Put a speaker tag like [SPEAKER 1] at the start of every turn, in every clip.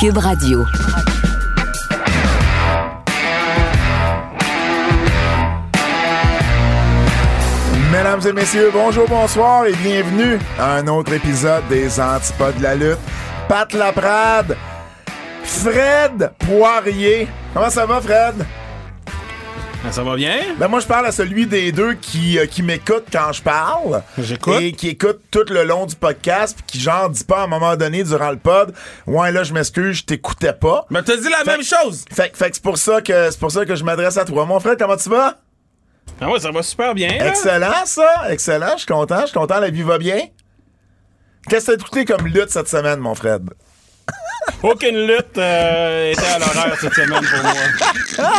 [SPEAKER 1] Cube Radio.
[SPEAKER 2] Mesdames et messieurs, bonjour, bonsoir et bienvenue à un autre épisode des Antipodes de la lutte. Pat Laprade, Fred Poirier. Comment ça va, Fred?
[SPEAKER 3] Ça va bien?
[SPEAKER 2] Ben moi, je parle à celui des deux qui, euh, qui m'écoute quand je parle.
[SPEAKER 3] J'écoute.
[SPEAKER 2] Et qui écoute tout le long du podcast, puis qui genre dit pas à un moment donné durant le pod, ouais là, je m'excuse, je t'écoutais pas.
[SPEAKER 3] Mais t'as dit la
[SPEAKER 2] Fait-
[SPEAKER 3] même chose!
[SPEAKER 2] Fait, fait que c'est pour ça que c'est pour ça que je m'adresse à toi. Mon frère, comment tu vas?
[SPEAKER 3] Ah ouais, ça va super bien. là.
[SPEAKER 2] Excellent, ça. Excellent. Je suis content. Je suis content. La vie va bien. Qu'est-ce que t'as écouté comme lutte cette semaine, mon Fred?
[SPEAKER 3] Aucune lutte euh, était à l'horaire cette semaine pour moi.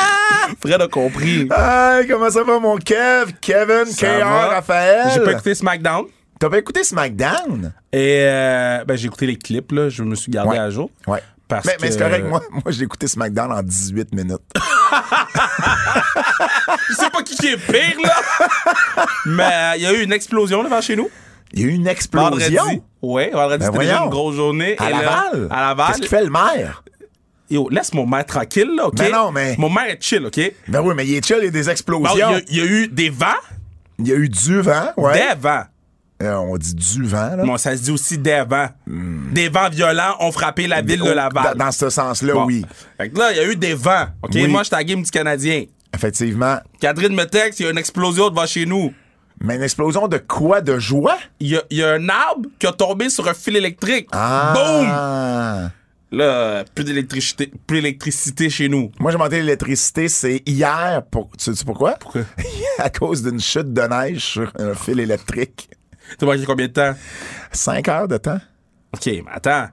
[SPEAKER 3] Fred a compris.
[SPEAKER 2] Hey, comment ça va, mon Kev? Kevin, KR. Raphaël?
[SPEAKER 3] J'ai pas écouté SmackDown.
[SPEAKER 2] T'as pas écouté SmackDown?
[SPEAKER 3] Et euh, ben, j'ai écouté les clips, là. Je me suis gardé
[SPEAKER 2] Ouais.
[SPEAKER 3] à jour.
[SPEAKER 2] Ouais.
[SPEAKER 3] Parce
[SPEAKER 2] mais mais c'est
[SPEAKER 3] que-
[SPEAKER 2] correct, moi, moi j'ai écouté SmackDown en 18 minutes.
[SPEAKER 3] Je sais pas qui qui est pire, là! Mais il y a eu une explosion devant chez nous.
[SPEAKER 2] Il y a eu une
[SPEAKER 3] Vendredi.
[SPEAKER 2] explosion.
[SPEAKER 3] Ouais, vendredi,
[SPEAKER 2] Ben
[SPEAKER 3] c'était déjà une grosse journée.
[SPEAKER 2] À
[SPEAKER 3] Et là,
[SPEAKER 2] Laval?
[SPEAKER 3] à Laval.
[SPEAKER 2] Qu'est-ce qu'il fait le maire?
[SPEAKER 3] Yo, laisse mon maire tranquille, là, OK?
[SPEAKER 2] Ben non, mais-
[SPEAKER 3] Mon maire est chill, OK?
[SPEAKER 2] Ben oui, mais il est chill, il y a des explosions.
[SPEAKER 3] il y, a- il y a eu des vents,
[SPEAKER 2] Il y a eu du vent, ouais.
[SPEAKER 3] des vents.
[SPEAKER 2] Euh, on dit du vent, là.
[SPEAKER 3] Bon, ça se dit aussi des vents. Des vents violents ont frappé la ville de Laval.
[SPEAKER 2] Dans, ce sens-là,
[SPEAKER 3] Bon.
[SPEAKER 2] oui.
[SPEAKER 3] Fait que là, il y a eu des vents. OK?
[SPEAKER 2] Oui.
[SPEAKER 3] Moi, j'étais à la game du Canadien.
[SPEAKER 2] Effectivement.
[SPEAKER 3] Catherine me texte, il y a une explosion devant chez nous.
[SPEAKER 2] Mais une explosion de quoi? De joie?
[SPEAKER 3] Il y a, il y a un arbre qui a tombé sur un fil électrique.
[SPEAKER 2] Ah.
[SPEAKER 3] Boum! Là, plus d'électricité, plus d'électricité chez nous.
[SPEAKER 2] Moi, j'ai monté l'électricité, c'est hier. Pour... Tu sais pourquoi?
[SPEAKER 3] Pourquoi?
[SPEAKER 2] à cause d'une chute de neige sur un fil électrique.
[SPEAKER 3] T'as manqué combien de temps?
[SPEAKER 2] Cinq heures de temps?
[SPEAKER 3] OK, mais attends.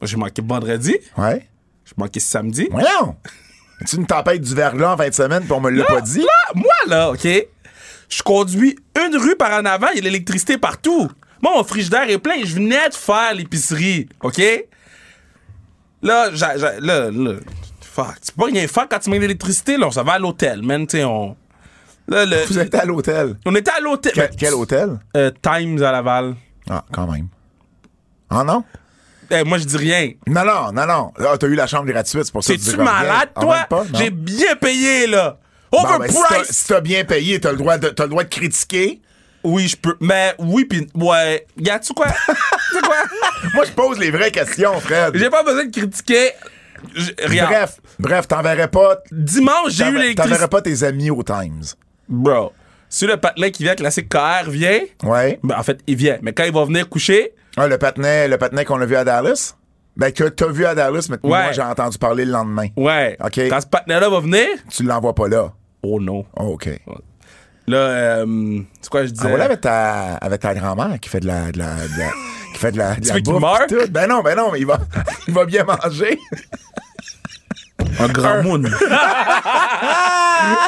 [SPEAKER 3] Moi, j'ai manqué vendredi.
[SPEAKER 2] Ouais.
[SPEAKER 3] J'ai manqué samedi.
[SPEAKER 2] Voyons! C'est une tempête du verglas en fin de semaine, puis on me l'a pas dit?
[SPEAKER 3] Là, moi, là, OK? Je conduis une rue par en avant, il y a l'électricité partout. Moi, mon frigidaire est plein. Je venais de faire l'épicerie, OK? Là, j'a- là, là, fuck. Tu peux pas rien faire quand tu manques d'électricité, là. On s'en va à l'hôtel, man, tu on... Là, le...
[SPEAKER 2] Vous êtes à l'hôtel.
[SPEAKER 3] On était à l'hôtel.
[SPEAKER 2] Quel, quel hôtel?
[SPEAKER 3] Euh, Times à Laval.
[SPEAKER 2] Ah, quand même. Ah non?
[SPEAKER 3] Eh, moi, je dis rien.
[SPEAKER 2] Non, non, non, non. Ah, t'as eu la chambre gratuite, c'est pour ça que tu
[SPEAKER 3] T'es-tu malade,
[SPEAKER 2] Ah,
[SPEAKER 3] toi? J'ai bien payé, là.
[SPEAKER 2] Bon, ben, si t'as-
[SPEAKER 3] Overpriced.
[SPEAKER 2] si t'as bien payé, t'as le droit de, t'as le droit de critiquer.
[SPEAKER 3] Oui, je peux. Mais oui, pis ouais. Quoi? tu sais quoi?
[SPEAKER 2] Moi, je pose les vraies questions, Fred.
[SPEAKER 3] J'ai pas besoin de critiquer. Regarde.
[SPEAKER 2] Bref, bref, t'enverrais pas,
[SPEAKER 3] Dimanche, j'ai eu l'électricité.
[SPEAKER 2] t'enverrais pas tes amis au Times.
[SPEAKER 3] Bro, si le patelin qui vient classique KR vient,
[SPEAKER 2] Ouais.
[SPEAKER 3] ben en fait, il vient. Mais quand il va venir coucher,
[SPEAKER 2] Ah, le patinet, le qu'on a vu à Dallas? Ben, que t'as vu à Dallas, mais moi,
[SPEAKER 3] Ouais.
[SPEAKER 2] j'ai entendu parler le lendemain.
[SPEAKER 3] ouais.
[SPEAKER 2] OK.
[SPEAKER 3] Quand ce patelin-là va venir,
[SPEAKER 2] Tu l'envoies pas là.
[SPEAKER 3] Oh non.
[SPEAKER 2] Oh, OK.
[SPEAKER 3] Là, euh, c'est quoi je disais?
[SPEAKER 2] Ah, voilà avec ta, avec ta grand-mère qui fait de la, de la, de la- qui fait de la, de la
[SPEAKER 3] veux
[SPEAKER 2] bouffe tout. Ben non, ben non, mais il va, il va bien manger.
[SPEAKER 3] Un grand moon.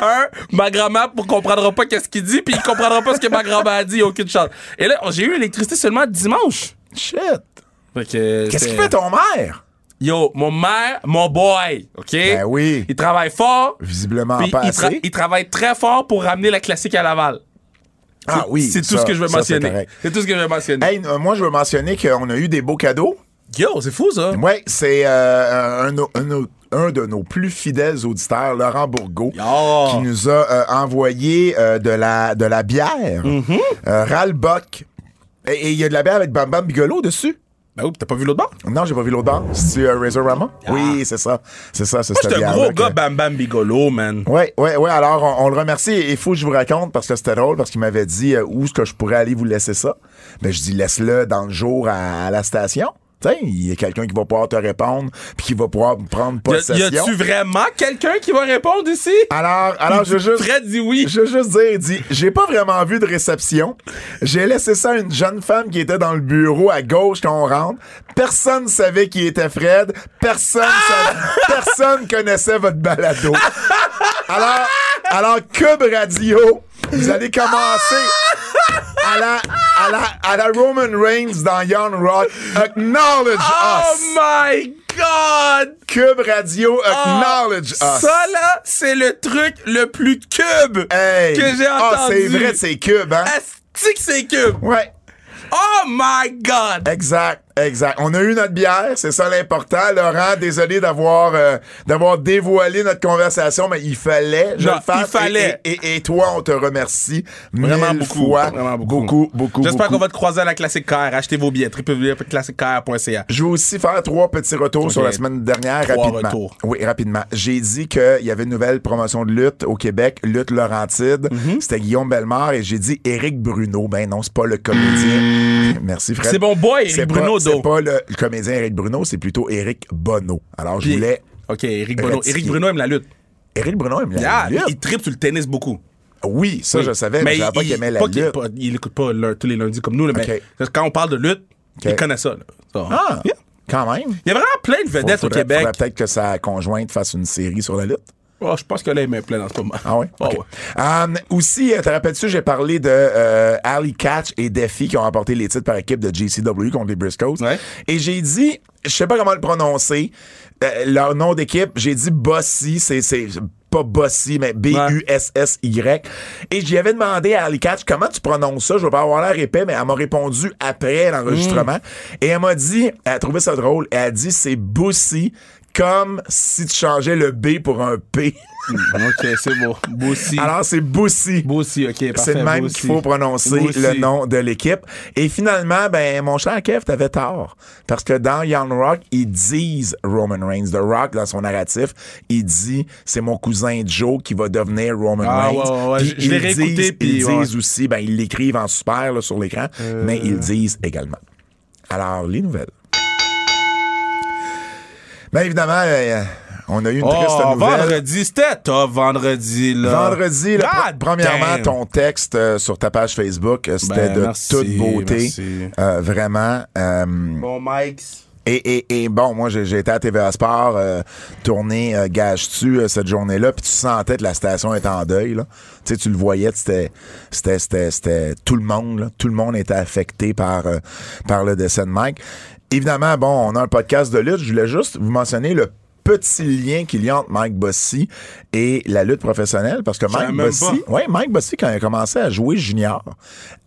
[SPEAKER 3] un, ma grand-mère ne comprendra pas qu'est-ce qu'il dit, puis il comprendra pas ce que ma grand-mère a dit, il y a aucune chance. Et là, j'ai eu l'électricité seulement dimanche.
[SPEAKER 2] Shit.
[SPEAKER 3] Fait que,
[SPEAKER 2] Qu'est-ce qu'il fait ton mère?
[SPEAKER 3] Yo, mon mère, mon boy, OK?
[SPEAKER 2] Ben oui.
[SPEAKER 3] Il travaille fort.
[SPEAKER 2] Visiblement pas
[SPEAKER 3] il, tra-
[SPEAKER 2] assez.
[SPEAKER 3] il travaille très fort pour ramener la classique à Laval.
[SPEAKER 2] Ah oui.
[SPEAKER 3] C'est tout ce que je veux mentionner. C'est tout ce que je veux mentionner.
[SPEAKER 2] Hey, euh, moi, je veux mentionner qu'on a eu des beaux cadeaux.
[SPEAKER 3] Yo, c'est fou, ça.
[SPEAKER 2] Ouais, c'est euh, un, un- un de nos plus fidèles auditeurs, Laurent Bourgault,
[SPEAKER 3] Yo.
[SPEAKER 2] qui nous a euh, envoyé euh, de, la, de la bière, euh, Ralbock. Et et il y a de la bière avec Bam Bam Bigolo dessus.
[SPEAKER 3] Ben oui, t'as pas vu l'autre bord?
[SPEAKER 2] Non, j'ai pas vu l'autre bord. C'est euh, Razor Rama? Oui, c'est ça. C'est ça, c'est cette
[SPEAKER 3] j'étais un gros
[SPEAKER 2] que-
[SPEAKER 3] gars Bam Bam Bigolo, man.
[SPEAKER 2] Ouais, ouais, ouais. Alors, on, on le remercie. Il faut que je vous raconte parce que c'était drôle parce qu'il m'avait dit euh, où est-ce que je pourrais aller vous laisser ça. Ben, je dis laisse-le dans le jour à, à la station. Il y a quelqu'un qui va pouvoir te répondre puis qui va pouvoir prendre
[SPEAKER 3] Y, a-
[SPEAKER 2] possession.
[SPEAKER 3] y a-tu vraiment quelqu'un qui va répondre ici?
[SPEAKER 2] Alors, alors, je veux juste.
[SPEAKER 3] Fred dit oui.
[SPEAKER 2] Je veux juste dire, il dit, j'ai pas vraiment vu de réception. J'ai laissé ça à une jeune femme qui était dans le bureau à gauche quand on rentre. Personne savait qui était Fred. Personne, savait- personne connaissait votre balado. Alors, alors, Cube Radio, vous allez commencer à la, à la, à la Roman Reigns dans Young Rock. Acknowledge
[SPEAKER 3] Oh
[SPEAKER 2] us.
[SPEAKER 3] my God!
[SPEAKER 2] Cube Radio, acknowledge us.
[SPEAKER 3] Ça, là, c'est le truc le plus cube
[SPEAKER 2] Hey.
[SPEAKER 3] que j'ai entendu.
[SPEAKER 2] Ah, c'est vrai, c'est Cube, hein?
[SPEAKER 3] Asti que c'est cube!
[SPEAKER 2] Ouais.
[SPEAKER 3] Oh my God!
[SPEAKER 2] Exact. Exact. On a eu notre bière, c'est ça l'important. Laurent, désolé d'avoir euh, d'avoir dévoilé notre conversation, mais il fallait. Je
[SPEAKER 3] Non,
[SPEAKER 2] le fasse.
[SPEAKER 3] il fallait.
[SPEAKER 2] Et, et- et toi, on te remercie
[SPEAKER 3] Vraiment beaucoup.
[SPEAKER 2] fois.
[SPEAKER 3] Vraiment beaucoup.
[SPEAKER 2] beaucoup, beaucoup.
[SPEAKER 3] J'espère qu'on va te croiser à la Classique Car. Achetez vos billets. www.classiquecar.ca.
[SPEAKER 2] Je vais aussi faire trois petits retours sur la semaine dernière
[SPEAKER 3] Trois
[SPEAKER 2] rapidement.
[SPEAKER 3] retours.
[SPEAKER 2] Oui, rapidement. J'ai dit qu'il y avait une nouvelle promotion de lutte au Québec, lutte Laurentide.
[SPEAKER 3] Mhm.
[SPEAKER 2] C'était Guillaume Bellemare et j'ai dit Éric Bruno. Ben non, c'est pas le comédien. Merci Fred.
[SPEAKER 3] C'est mon boy, Éric
[SPEAKER 2] pas-
[SPEAKER 3] Bruno,
[SPEAKER 2] C'est pas le, le comédien Éric Bruno, c'est plutôt Éric Bono. Alors je voulais.
[SPEAKER 3] OK, Eric.
[SPEAKER 2] Rectifier.
[SPEAKER 3] Eric Bruno aime la lutte.
[SPEAKER 2] Éric Bruno aime la lutte.
[SPEAKER 3] il tripe sur le tennis beaucoup.
[SPEAKER 2] Oui, ça
[SPEAKER 3] Oui.
[SPEAKER 2] je savais, mais, je savais pas
[SPEAKER 3] il-
[SPEAKER 2] qu'il aimait la lutte.
[SPEAKER 3] pas- il écoute pas le- tous les lundis comme nous, là, mais quand on parle de lutte, il connaît ça. là.
[SPEAKER 2] Ah,
[SPEAKER 3] Yeah.
[SPEAKER 2] quand même.
[SPEAKER 3] Il y a vraiment plein de vedettes
[SPEAKER 2] Faudrait-
[SPEAKER 3] au Québec.
[SPEAKER 2] peut-être que sa conjointe fasse une série sur la lutte.
[SPEAKER 3] Oh, je pense que là, il met plein en ce moment.
[SPEAKER 2] Ah oui?
[SPEAKER 3] Oh,
[SPEAKER 2] OK.
[SPEAKER 3] ouais.
[SPEAKER 2] Um, aussi, euh, te rappelles-tu, j'ai parlé de euh, Ali Catch et Defi qui ont remporté les titres par équipe de JCW contre les Briscoes.
[SPEAKER 3] Ouais.
[SPEAKER 2] Et j'ai dit, je sais pas comment le prononcer, euh, leur nom d'équipe, j'ai dit Bossy, c'est c'est pas Bossy, mais B-U-S-S-Y. Et j'y avais demandé à Ali Catch comment tu prononces ça? Je vais pas avoir l'air épais, mais elle m'a répondu après l'enregistrement. Et elle m'a dit, elle a trouvé ça drôle, elle a dit c'est Bossy comme si tu changeais le B pour un P.
[SPEAKER 3] OK, c'est beau. Bossy.
[SPEAKER 2] Alors, c'est Boussy.
[SPEAKER 3] Bossy, OK.
[SPEAKER 2] C'est le même qu'il faut prononcer le nom de l'équipe. Et finalement, ben, mon cher Kev, t'avais tort. Parce que dans Young Rock, ils disent Roman Reigns. The Rock, dans son narratif, il dit, c'est mon cousin Joe qui va devenir Roman
[SPEAKER 3] Ah,
[SPEAKER 2] Reigns.
[SPEAKER 3] ouais, ouais, ouais.
[SPEAKER 2] Puis
[SPEAKER 3] Je- l'ai
[SPEAKER 2] ils
[SPEAKER 3] réécouté,
[SPEAKER 2] disent-
[SPEAKER 3] puis
[SPEAKER 2] Ils
[SPEAKER 3] ouais.
[SPEAKER 2] disent aussi, ben, ils l'écrivent en super, là, sur l'écran, mais ils le disent également. Alors, les nouvelles. Ben, évidemment, euh, on a eu une triste
[SPEAKER 3] Oh,
[SPEAKER 2] nouvelle.
[SPEAKER 3] vendredi, c'était top vendredi, là.
[SPEAKER 2] Vendredi, là, pr- premièrement,
[SPEAKER 3] damn.
[SPEAKER 2] ton texte euh, sur ta page Facebook, euh, c'était
[SPEAKER 3] Ben,
[SPEAKER 2] de
[SPEAKER 3] merci,
[SPEAKER 2] toute beauté.
[SPEAKER 3] merci.
[SPEAKER 2] Euh, vraiment. euh,
[SPEAKER 3] Bon, Mike.
[SPEAKER 2] et, et, et bon, moi, j'ai j'ai été à TVA Sport, euh, tourné euh, Gage-tu euh, cette journée-là, puis tu sentais que la station était en deuil. Là. Tu sais, tu le voyais, c'était c'était c'était c'était tout le monde, là. tout le monde était affecté par euh, par le décès de Mike. Évidemment, bon, on a un podcast de lutte. Je voulais juste vous mentionner le petit lien qu'il y a entre Mike Bossy et la lutte professionnelle parce que Mike Bossy, ouais, Mike Bossy quand il a commencé à jouer junior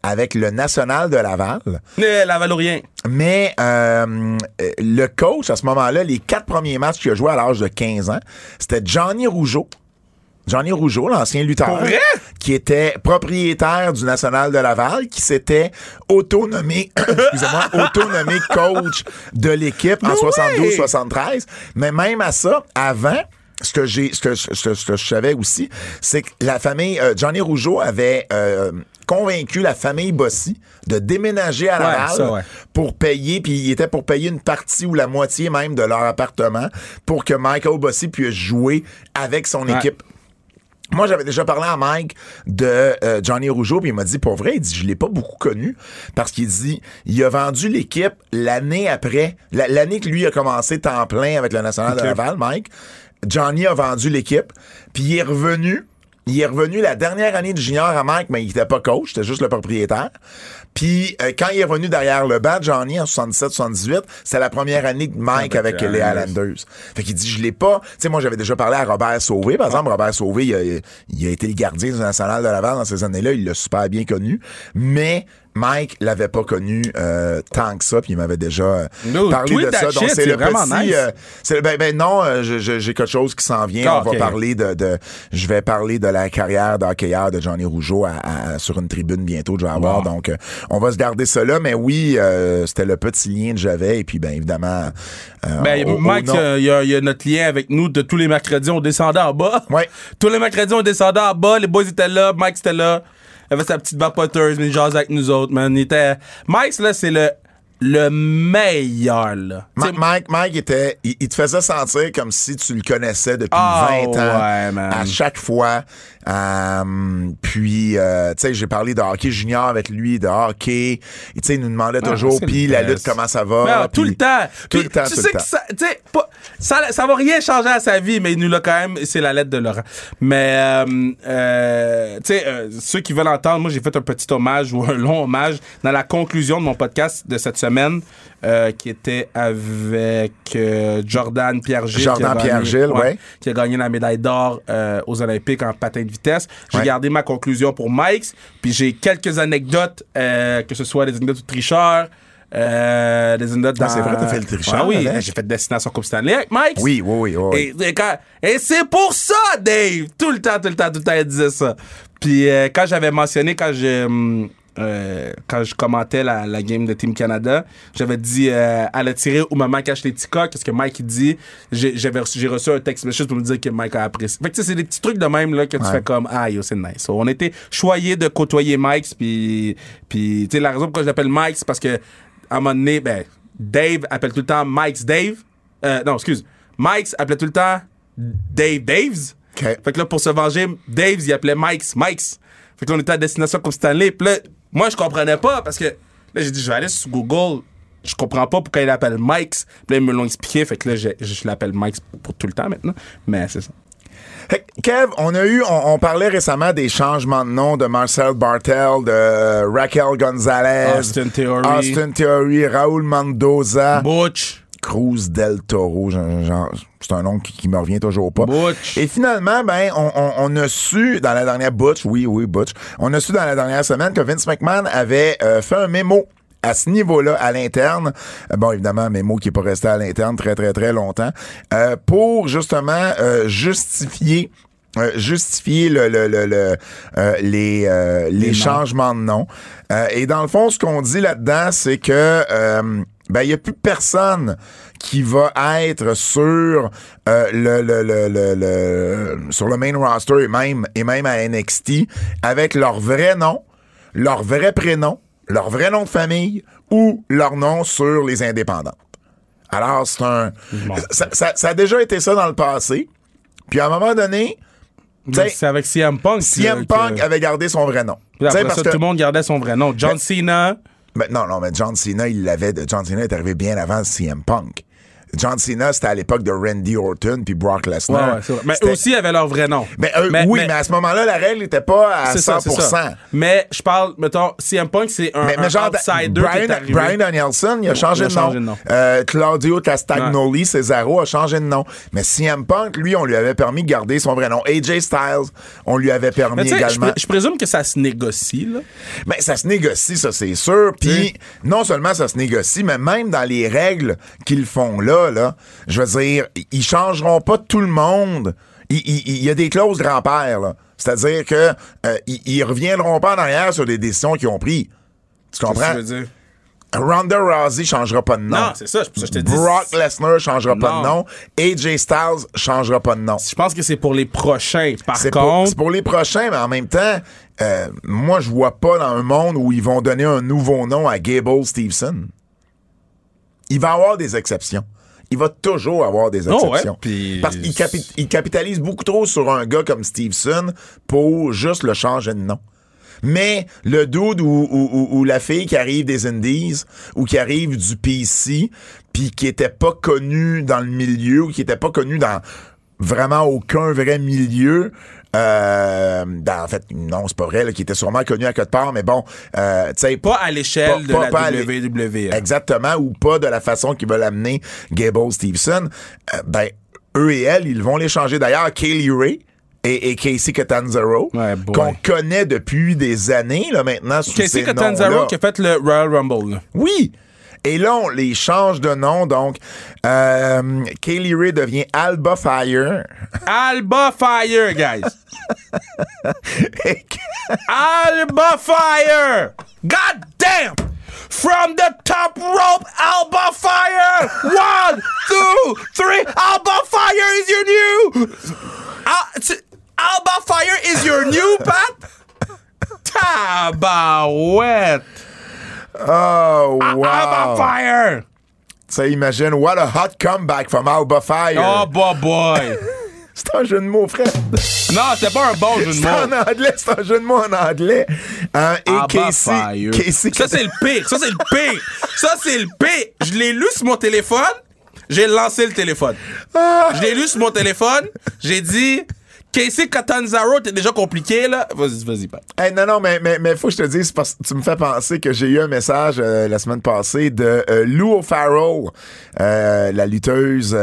[SPEAKER 2] avec le National de Laval,
[SPEAKER 3] Eh, la Valorien.
[SPEAKER 2] mais euh, le coach, à ce moment-là, les quatre premiers matchs qu'il a joué à l'âge de 15 ans, c'était Johnny Rougeau. Johnny Rougeau, l'ancien lutteur, qui était propriétaire du National de Laval, qui s'était autonomé, excusez-moi, autonomé coach de l'équipe en
[SPEAKER 3] No way!
[SPEAKER 2] 72-73. Mais même à ça, avant, ce que j'ai, ce que, ce que- ce que je savais aussi, c'est que la famille euh, Johnny Rougeau avait euh, convaincu la famille Bossy de déménager à
[SPEAKER 3] Ouais,
[SPEAKER 2] Laval
[SPEAKER 3] ça, ouais.
[SPEAKER 2] pour payer, puis il était pour payer une partie ou la moitié même de leur appartement pour que Michael Bossy puisse jouer avec son
[SPEAKER 3] Ouais.
[SPEAKER 2] équipe. Moi, j'avais déjà parlé à Mike de euh, Johnny Rougeau, puis il m'a dit, pour vrai, il dit, je l'ai pas beaucoup connu, parce qu'il dit, il a vendu l'équipe l'année après, la- l'année que lui a commencé temps plein avec le National de. Laval, Mike. Johnny a vendu l'équipe, puis il est revenu. Il est revenu la dernière année de junior à Mike, mais il était pas coach, c'était juste le propriétaire. Puis euh, quand il est revenu derrière le banc, Johnny, en 77-78, c'est la première année de Mike avec,
[SPEAKER 3] Avec
[SPEAKER 2] les
[SPEAKER 3] les
[SPEAKER 2] Highlanders. Fait qu'il dit, je l'ai pas... Tu sais, moi, j'avais déjà parlé à Robert Sauvé. Par exemple, Robert Sauvé, il a, il a été le gardien du National de Laval dans ces années-là. Il l'a super bien connu. Mais Mike l'avait pas connu euh, tant que ça, puis il m'avait déjà euh,
[SPEAKER 3] No,
[SPEAKER 2] parlé de ça. Donc, c'est le petit...
[SPEAKER 3] nice.
[SPEAKER 2] euh, ben, ben non, euh, j'ai quelque chose qui s'en vient.
[SPEAKER 3] Ah,
[SPEAKER 2] On va parler de, de... Je vais parler de la carrière d'hockeyeur de Johnny Rougeau à- à- sur une tribune bientôt, je vais avoir.
[SPEAKER 3] Wow.
[SPEAKER 2] Donc, euh, on va se garder ça là. Mais oui, euh, c'était le petit lien que j'avais. Et puis, ben évidemment... euh,
[SPEAKER 3] Ben,
[SPEAKER 2] au-
[SPEAKER 3] Mike, il y, y a notre lien avec nous de tous les mercredis. On descendait en bas.
[SPEAKER 2] Ouais.
[SPEAKER 3] Tous les mercredis, on descendait en bas. Les boys étaient là. Mike était là. Il avait sa petite vapoteuse, mais jasait avec nous autres, man. Il était... Mike, là, c'est le, le meilleur, là.
[SPEAKER 2] Ma- Mike, Mike était, il, il te faisait sentir comme si tu le connaissais depuis
[SPEAKER 3] Ah,
[SPEAKER 2] 20 ans.
[SPEAKER 3] ouais, man.
[SPEAKER 2] À chaque fois. Euh, puis, euh, tu sais, j'ai parlé de hockey junior avec lui, de hockey. Tu sais, il nous demandait toujours, puis la lutte, comment ça va.
[SPEAKER 3] Tout le temps.
[SPEAKER 2] Tout le temps,
[SPEAKER 3] tu
[SPEAKER 2] tout
[SPEAKER 3] sais
[SPEAKER 2] le
[SPEAKER 3] que
[SPEAKER 2] temps.
[SPEAKER 3] ça, tu sais, pas- ça, ça va rien changer à sa vie, mais il nous l'a quand même. C'est la lettre de Laurent. Mais, euh, euh, tu sais, euh, ceux qui veulent entendre, moi, j'ai fait un petit hommage ou un long hommage dans la conclusion de mon podcast de cette semaine, euh, qui était avec euh, Jordan Pierre-Gilles.
[SPEAKER 2] Jordan Pierre-Gilles, ouais.
[SPEAKER 3] Qui a gagné la médaille d'or euh, aux Olympiques en patin de vitesse. J'ai
[SPEAKER 2] Ouais.
[SPEAKER 3] gardé ma conclusion pour Mike, puis j'ai quelques anecdotes, que ce soit des anecdotes de tricheurs, Euh, des dans...
[SPEAKER 2] Ah, c'est vrai, t'as fait le tricheur
[SPEAKER 3] Ah oui, j'ai fait Destination Coupe Stanley avec Mike.
[SPEAKER 2] Oui, oui, oui. oui.
[SPEAKER 3] Et, et quand- et c'est pour ça, Dave! Tout le temps, tout le temps, tout le temps, il disait ça. Puis euh, quand j'avais mentionné, quand je, hum, euh, quand je commentais la, la game de Team Canada, j'avais dit euh, à la tirer où maman cache les petits coques, qu'est-ce que Mike il dit. J'ai j'avais reçu, reçu un texte message pour me dire que Mike a apprécié. Fait que c'est des petits trucs de même là, que tu fais comme Ah yo, c'est nice. So, on était choyés de côtoyer Mike, puis, puis tu sais, la raison pourquoi je l'appelle Mike, c'est parce que à un moment donné, ben, Dave appelle tout le temps Mike's Dave. Euh, non, excuse. Mike's appelait tout le temps Dave Daves.
[SPEAKER 2] OK.
[SPEAKER 3] Fait que là, pour se venger, Daves, il appelait Mike's Mike's. Fait que là, on était à destination comme Stanley. Puis là, moi, je comprenais pas parce que là, j'ai dit, je vais aller sur Google. Je comprends pas pourquoi il appelle Mike's. Puis là, ils me l'ont expliqué. Fait que là, je, je l'appelle Mike's pour tout le temps maintenant. Mais c'est ça.
[SPEAKER 2] Kev, on a eu, on, on parlait récemment des changements de nom de Marcel Bartel, de Raquel Gonzalez,
[SPEAKER 3] Austin Theory.
[SPEAKER 2] Austin Theory, Raúl Mendoza,
[SPEAKER 3] Butch.
[SPEAKER 2] Cruz del Toro. C'est un nom qui, qui me revient toujours pas.
[SPEAKER 3] Butch.
[SPEAKER 2] Et finalement, ben, on, on- on a su dans la dernière Butch, oui, oui, Butch, on a su dans la dernière semaine que Vince McMahon avait euh, fait un mémo à ce niveau-là, à l'interne, Euh, bon, évidemment, un mémo qui n'est pas resté à l'interne très, très, très longtemps, euh, pour justement euh, justifier euh, justifier le, le- le- le, euh, les, euh, les changements de nom. Et dans le fond, ce qu'on dit là-dedans, c'est que ben il y a plus personne qui va être sur euh, le, le, le, le- sur le main roster et même et même à NXT avec leur vrai nom, leur vrai prénom, leur vrai nom de famille ou leur nom sur les indépendantes. Alors c'est un
[SPEAKER 3] Bon.
[SPEAKER 2] ça, ça- ça a déjà été ça dans le passé. Puis à un moment donné,
[SPEAKER 3] C'est avec CM Punk.
[SPEAKER 2] CM
[SPEAKER 3] que-
[SPEAKER 2] Punk
[SPEAKER 3] que-
[SPEAKER 2] avait gardé son vrai nom.
[SPEAKER 3] Après ça, tout le monde gardait son vrai nom. John
[SPEAKER 2] Mais-
[SPEAKER 3] Cena.
[SPEAKER 2] Ben, non, non, mais John Cena, il l'avait. John Cena est arrivé bien avant CM Punk. John Cena, c'était à l'époque de Randy Orton puis Brock
[SPEAKER 3] Ouais,
[SPEAKER 2] Lesnar.
[SPEAKER 3] ouais, vrai. Mais aussi avaient leur vrai nom.
[SPEAKER 2] Mais, eux, oui, mais, à ce moment-là, la règle n'était pas à
[SPEAKER 3] C'est
[SPEAKER 2] 100%.
[SPEAKER 3] ça, c'est ça. Mais je parle, mettons, CM Punk, c'est un,
[SPEAKER 2] Mais, mais
[SPEAKER 3] un
[SPEAKER 2] genre,
[SPEAKER 3] outsider qui
[SPEAKER 2] Brian,
[SPEAKER 3] est arrivé.
[SPEAKER 2] Brian Danielson, il a changé,
[SPEAKER 3] il a
[SPEAKER 2] de,
[SPEAKER 3] changé
[SPEAKER 2] nom.
[SPEAKER 3] de nom.
[SPEAKER 2] Euh, Claudio Castagnoli, Cesaro, a changé de nom. Mais CM Punk, lui, on lui avait permis de garder son vrai nom. AJ Styles, on lui avait permis
[SPEAKER 3] Mais je,
[SPEAKER 2] également.
[SPEAKER 3] je présume que ça se négocie, là.
[SPEAKER 2] Ben, ça se négocie, ça, c'est sûr. Puis,
[SPEAKER 3] Oui.
[SPEAKER 2] non seulement ça se négocie, mais même dans les règles qu'ils font là, là, je veux dire, ils changeront pas tout le monde. Il, il- il y a des clauses grand-père, là. C'est-à-dire que euh, ils, ils reviendront pas en arrière sur des décisions qu'ils ont prises. Tu comprends?
[SPEAKER 3] Que tu veux dire?
[SPEAKER 2] Ronda Rousey changera pas de nom.
[SPEAKER 3] Non, c'est ça, c'est pour ça que je te dis.
[SPEAKER 2] Brock Lesnar changera pas de nom. AJ Styles changera pas de nom.
[SPEAKER 3] Je pense que c'est pour les prochains. Par contre,
[SPEAKER 2] c'est pour les prochains, mais en même temps, euh, moi, je vois pas dans un monde où ils vont donner un nouveau nom à Gable Stevenson. Il va y avoir des exceptions. Il va toujours avoir des
[SPEAKER 3] Oh, ouais,
[SPEAKER 2] exceptions. Parce qu'il capi- il capitalise beaucoup trop sur un gars comme Stevenson pour juste le changer de nom. Mais le dude ou, ou- ou- ou la fille qui arrive des Indies ou qui arrive du PC puis qui était pas connu dans le milieu ou qui était pas connu dans vraiment aucun vrai milieu euh, dans- en fait non c'est pas vrai là, qui était sûrement connu à quelque part mais bon euh, tu sais
[SPEAKER 3] pas à l'échelle de
[SPEAKER 2] pas-
[SPEAKER 3] la
[SPEAKER 2] pas à l'é-
[SPEAKER 3] WWE.
[SPEAKER 2] Exactement, ou pas de la façon qu'ils veulent amener Gable Stevenson. Euh, ben, eux et elle, ils vont les changer. D'ailleurs, Kaylee Ray et, et Casey Catanzaro,
[SPEAKER 3] Ouais,
[SPEAKER 2] qu'on connaît depuis des années, là, maintenant, sous
[SPEAKER 3] Casey Catanzaro qui a fait le Royal Rumble. là.
[SPEAKER 2] Oui! Et là, on les change de nom, donc euh, Kaylee Ray devient Alba Fire.
[SPEAKER 3] Alba Fire, guys. Alba Fire! God damn! From the top rope, Alba Fire! One, two, three, Alba Fire is your new! Al- t- Alba Fire is your new, Pat? Tabarouette!
[SPEAKER 2] Oh, wow!
[SPEAKER 3] Alba Fire!
[SPEAKER 2] Tu sais, imagine, what a hot comeback from Alba Fire.
[SPEAKER 3] Oh, boy, boy!
[SPEAKER 2] C'est un jeu de mots, frère.
[SPEAKER 3] Non, c'était pas un bon jeu de
[SPEAKER 2] C'est en
[SPEAKER 3] mots.
[SPEAKER 2] anglais, c'est un jeu de mots en anglais. Hein, et
[SPEAKER 3] Alba
[SPEAKER 2] Casey,
[SPEAKER 3] Fire.
[SPEAKER 2] Casey
[SPEAKER 3] Ça, c'est le pire. Ça, c'est le pire. Ça, c'est le pire. Je l'ai lu sur mon téléphone. J'ai lancé le téléphone.
[SPEAKER 2] Ah.
[SPEAKER 3] Je l'ai lu sur mon téléphone. J'ai dit, Casey Catanzaro, t'es déjà compliqué, là. Vas-y, vas-y, Pat.
[SPEAKER 2] Hey, non, non, mais, mais, mais faut que je te dise, parce que tu me fais penser que j'ai eu un message euh, la semaine passée de euh, Lou O'Farrell, euh, la lutteuse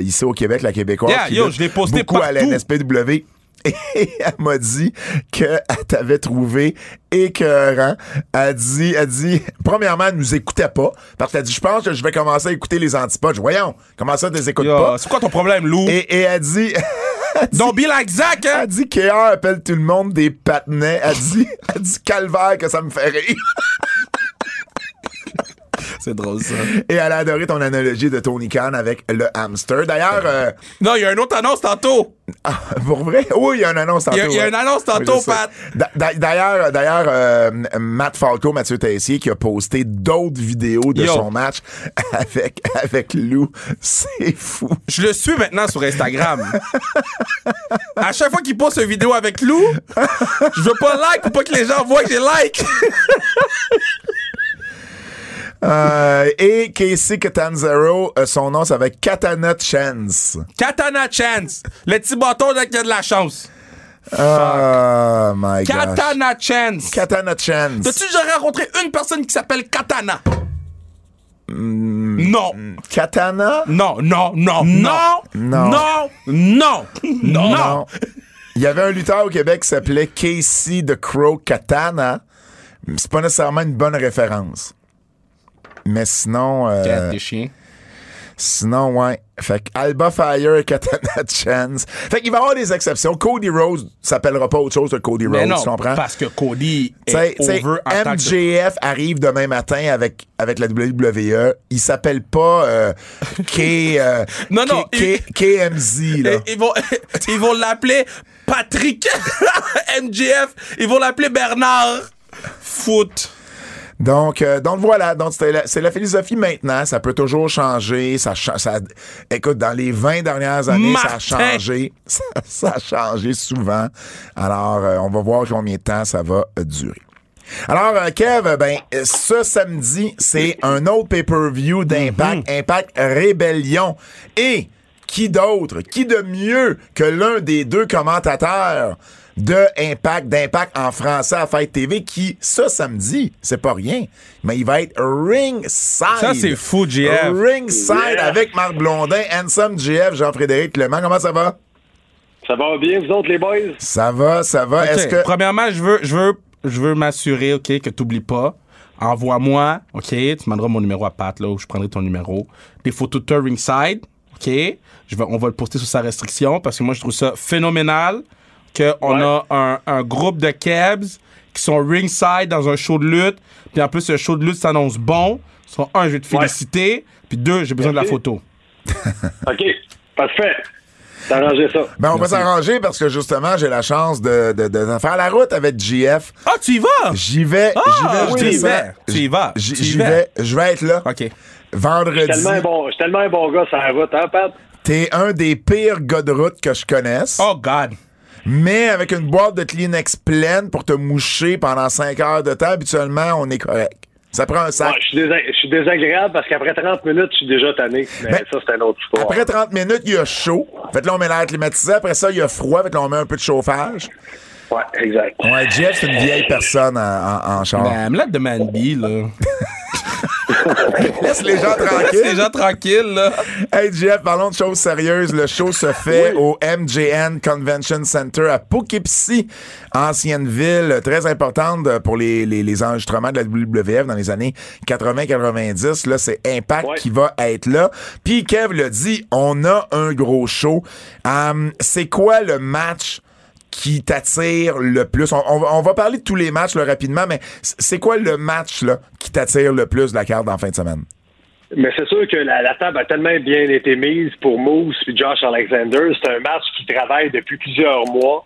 [SPEAKER 2] ici au Québec, la québécoise.
[SPEAKER 3] Yeah,
[SPEAKER 2] qui
[SPEAKER 3] yo, je l'ai posté
[SPEAKER 2] beaucoup à la
[SPEAKER 3] partout.
[SPEAKER 2] NSPW. Et elle m'a dit qu'elle t'avait trouvé écœurant. Elle dit, elle dit, premièrement, elle nous écoutait pas. Parce qu'elle dit, je pense que je vais commencer à écouter les antipodes. Voyons, comment ça, tu les écoutes
[SPEAKER 3] Yo,
[SPEAKER 2] pas?
[SPEAKER 3] c'est quoi ton problème, Lou?
[SPEAKER 2] Et, et elle dit,
[SPEAKER 3] Don't be like Zach, hein?
[SPEAKER 2] elle dit KR appelle tout le monde des patinets. Elle dit, elle dit calvaire que ça me fait rire.
[SPEAKER 3] C'est drôle, ça.
[SPEAKER 2] Et elle a adoré ton analogie de Tony Khan avec le hamster. D'ailleurs, euh,
[SPEAKER 3] Non, il y a une autre annonce tantôt.
[SPEAKER 2] ah, pour vrai? Oui, il y a une annonce tantôt.
[SPEAKER 3] Il y a- y une annonce tantôt,
[SPEAKER 2] Oui, je sais.
[SPEAKER 3] Pat.
[SPEAKER 2] D'a- d'a- D'ailleurs, d'ailleurs, euh, Matt Falco, Mathieu Tessier, qui a posté d'autres vidéos de
[SPEAKER 3] Yo.
[SPEAKER 2] son match avec, avec Lou. C'est fou.
[SPEAKER 3] Je le suis maintenant sur Instagram. à chaque fois qu'il poste une vidéo avec Lou, je veux pas like pour pas que les gens voient que j'ai like.
[SPEAKER 2] Euh, et Casey Catanzaro, euh, son nom, ça va être Katana Chance.
[SPEAKER 3] Katana Chance. Le petit bâton qui a de la chance.
[SPEAKER 2] Oh my god.
[SPEAKER 3] Katana Chance.
[SPEAKER 2] Katana Chance.
[SPEAKER 3] T'as-tu déjà rencontré une personne qui s'appelle Katana? Non.
[SPEAKER 2] Katana?
[SPEAKER 3] Non, non, non, non,
[SPEAKER 2] Non.
[SPEAKER 3] non, non, non,
[SPEAKER 2] Non. Il y avait un lutteur au Québec qui s'appelait Casey the Crow Katana. C'est pas nécessairement une bonne référence. Mais sinon, euh,
[SPEAKER 3] des chiens.
[SPEAKER 2] sinon, ouais. Fait que Alba Fire, Katana Chance. Fait qu'il va y avoir des exceptions. Cody Rose s'appellera pas autre chose que Cody
[SPEAKER 3] Mais
[SPEAKER 2] Rose,
[SPEAKER 3] non,
[SPEAKER 2] tu comprends?
[SPEAKER 3] parce que Cody
[SPEAKER 2] T'sais,
[SPEAKER 3] est
[SPEAKER 2] t'sais,
[SPEAKER 3] over en tant que...
[SPEAKER 2] MJF arrive demain matin avec, avec la WWE. Il s'appelle pas euh, K, euh,
[SPEAKER 3] Non, non,
[SPEAKER 2] K- K- KMZ. Là.
[SPEAKER 3] Et- Ils vont, ils vont l'appeler Patrick MJF. Ils vont l'appeler Bernard Foot.
[SPEAKER 2] Donc, euh, donc voilà, donc la- c'est la philosophie maintenant. Ça peut toujours changer. Ça, ça, écoute, dans les 20 dernières années, ça a changé. Ça, ça a changé souvent. Alors, euh, on va voir combien de temps ça va euh, durer. Alors, Kev, ben, ce samedi, c'est un autre pay-per-view d'Impact, Impact Rébellion. Et qui d'autre, qui de mieux que l'un des deux commentateurs de Impact, d'Impact en français à Fight TV, qui, ce samedi, c'est pas rien, mais il va être ringside.
[SPEAKER 3] Ça, c'est fou, JF.
[SPEAKER 2] Ringside
[SPEAKER 1] Yeah.
[SPEAKER 2] avec Marc Blondin, Handsome JF, Jean-Frédéric Clément. Comment ça va?
[SPEAKER 1] Ça va bien, vous autres, les boys?
[SPEAKER 2] Ça va, ça va. Est-ce que...
[SPEAKER 3] Premièrement, je veux, je veux, je veux m'assurer, OK, que tu n'oublies pas. Envoie-moi, OK, tu demanderas mon numéro à Pat, là, où je prendrai ton numéro. Des photos de toi ringside, OK? Je vais, on va le poster sur sa restriction parce que moi, je trouve ça phénoménal qu'on
[SPEAKER 1] Ouais.
[SPEAKER 3] a un, un groupe de Kebs qui sont ringside dans un show de lutte. Puis en plus, le show de lutte s'annonce bon. Soit un, je vais te
[SPEAKER 1] Ouais.
[SPEAKER 3] féliciter. Puis deux, j'ai besoin de la photo.
[SPEAKER 1] OK, parfait. T'as arrangé ça.
[SPEAKER 2] Ben, on va s'arranger parce que justement, j'ai la chance de, de, de faire la route avec JF.
[SPEAKER 3] Ah, tu y vas?
[SPEAKER 2] J'y vais,
[SPEAKER 3] Ah,
[SPEAKER 2] j'y vais, je
[SPEAKER 3] tu y
[SPEAKER 2] descends.
[SPEAKER 3] vas, tu y vas,
[SPEAKER 2] J'y vais, je vais être là.
[SPEAKER 3] OK.
[SPEAKER 1] Je suis
[SPEAKER 2] Vendredi.
[SPEAKER 1] tellement un bon, je suis tellement un bon gars sur la route, hein, Pat?
[SPEAKER 2] T'es un des pires gars de route que je connaisse.
[SPEAKER 3] Oh, God.
[SPEAKER 2] Mais avec une boîte de Kleenex pleine pour te moucher pendant 5 heures de temps, habituellement, on est correct. Ça prend un sac.
[SPEAKER 1] Ouais, je, suis désa- je suis désagréable parce qu'après 30 minutes, je suis déjà tanné. Mais ça, c'est une autre histoire.
[SPEAKER 2] Après 30 minutes, il y a chaud. Fait que là, on met l'air climatisé. Après ça, il y a froid. Fait que là, on met un peu de chauffage.
[SPEAKER 1] Ouais, exact.
[SPEAKER 2] Ouais, Jeff, c'est une vieille personne en, en, en char.
[SPEAKER 3] Ben, demande bien, là.
[SPEAKER 2] Laisse les gens
[SPEAKER 3] Laisse
[SPEAKER 2] tranquilles.
[SPEAKER 3] les gens tranquilles, là.
[SPEAKER 2] Hey Jeff, parlons de choses sérieuses. Le show se fait au MJN Convention Center à Poughkeepsie, ancienne ville très importante pour les, les, les enregistrements de la WWF dans les années 80-90. Là, c'est Impact qui va être là. Puis Kev l'a dit, on a un gros show. Hum, c'est quoi le match qui t'attire le plus? On, va- parler de tous les matchs rapidement, mais c'est quoi le match là, qui t'attire le plus de la carte en fin de semaine?
[SPEAKER 1] Mais c'est sûr que la, la table a tellement bien été mise pour Moose et Josh Alexander. C'est un match qui travaille depuis plusieurs mois.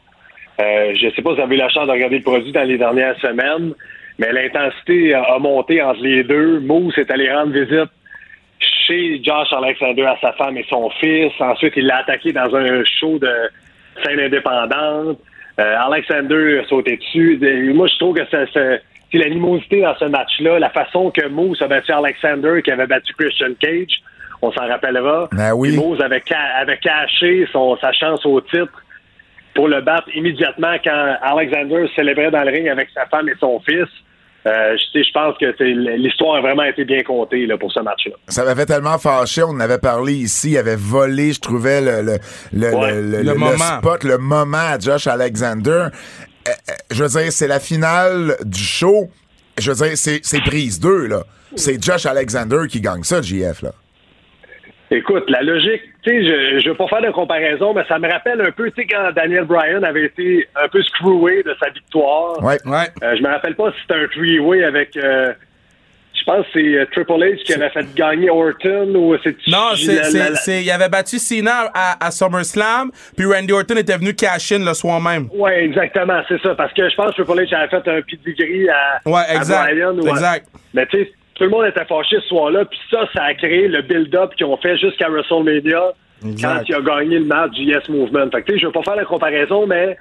[SPEAKER 1] Euh, je ne sais pas si vous avez eu la chance de regarder le produit dans les dernières semaines, mais l'intensité a, a monté entre les deux. Moose est allé rendre visite chez Josh Alexander à sa femme et son fils. Ensuite, il l'a attaqué dans un show de scène indépendante. Euh, Alexander a sauté dessus. De- Moi, je trouve que c'est l'animosité dans ce match-là, la façon que Moose a battu Alexander, qui avait battu Christian Cage, on s'en rappellera.
[SPEAKER 2] Ben oui.
[SPEAKER 1] Moose avait, ca- avait caché son, sa chance au titre pour le battre immédiatement quand Alexander célébrait dans le ring avec sa femme et son fils. Euh, je je pense que c'est- l'histoire a vraiment été bien contée là, pour ce match-là.
[SPEAKER 2] Ça m'avait tellement fâché, on en avait parlé ici, il avait volé, je trouvais, le, le, le,
[SPEAKER 1] Ouais.
[SPEAKER 2] le- le-
[SPEAKER 3] Le
[SPEAKER 2] le
[SPEAKER 3] moment.
[SPEAKER 2] spot, le moment à Josh Alexander. Euh, euh, je veux dire, c'est la finale du show. Je veux dire, c'est c'est prise 2, là. C'est Josh Alexander qui gagne ça, JF, là.
[SPEAKER 1] Écoute, la logique, tu sais, je je veux pas faire de comparaison, mais ça me rappelle un peu, tu sais, quand Daniel Bryan avait été un peu screwé de sa victoire.
[SPEAKER 2] Ouais.
[SPEAKER 3] Ouais.
[SPEAKER 1] Euh, je me rappelle pas si c'était un three-way avec. euh, je pense que c'est euh, Triple H qui avait fait gagner Orton ou c'est.
[SPEAKER 3] Non, c'est,
[SPEAKER 1] la-
[SPEAKER 3] c'est,
[SPEAKER 1] la- la-
[SPEAKER 3] c'est- il avait battu Cena à, à SummerSlam, puis Randy Orton était venu cash in le soir même.
[SPEAKER 1] Ouais, exactement, c'est ça. Parce que je pense que Triple H avait fait un pedigree à,
[SPEAKER 3] Ouais,
[SPEAKER 1] à
[SPEAKER 3] exact.
[SPEAKER 1] Bryan. ou à-
[SPEAKER 3] Exact.
[SPEAKER 1] Mais tu sais, tout le monde était fâché ce soir-là, puis ça, ça a créé le build-up qu'ils ont fait jusqu'à WrestleMania
[SPEAKER 3] Exact.
[SPEAKER 1] quand il a gagné le match du Yes Movement. Fait que tu sais, je veux pas faire la comparaison, mais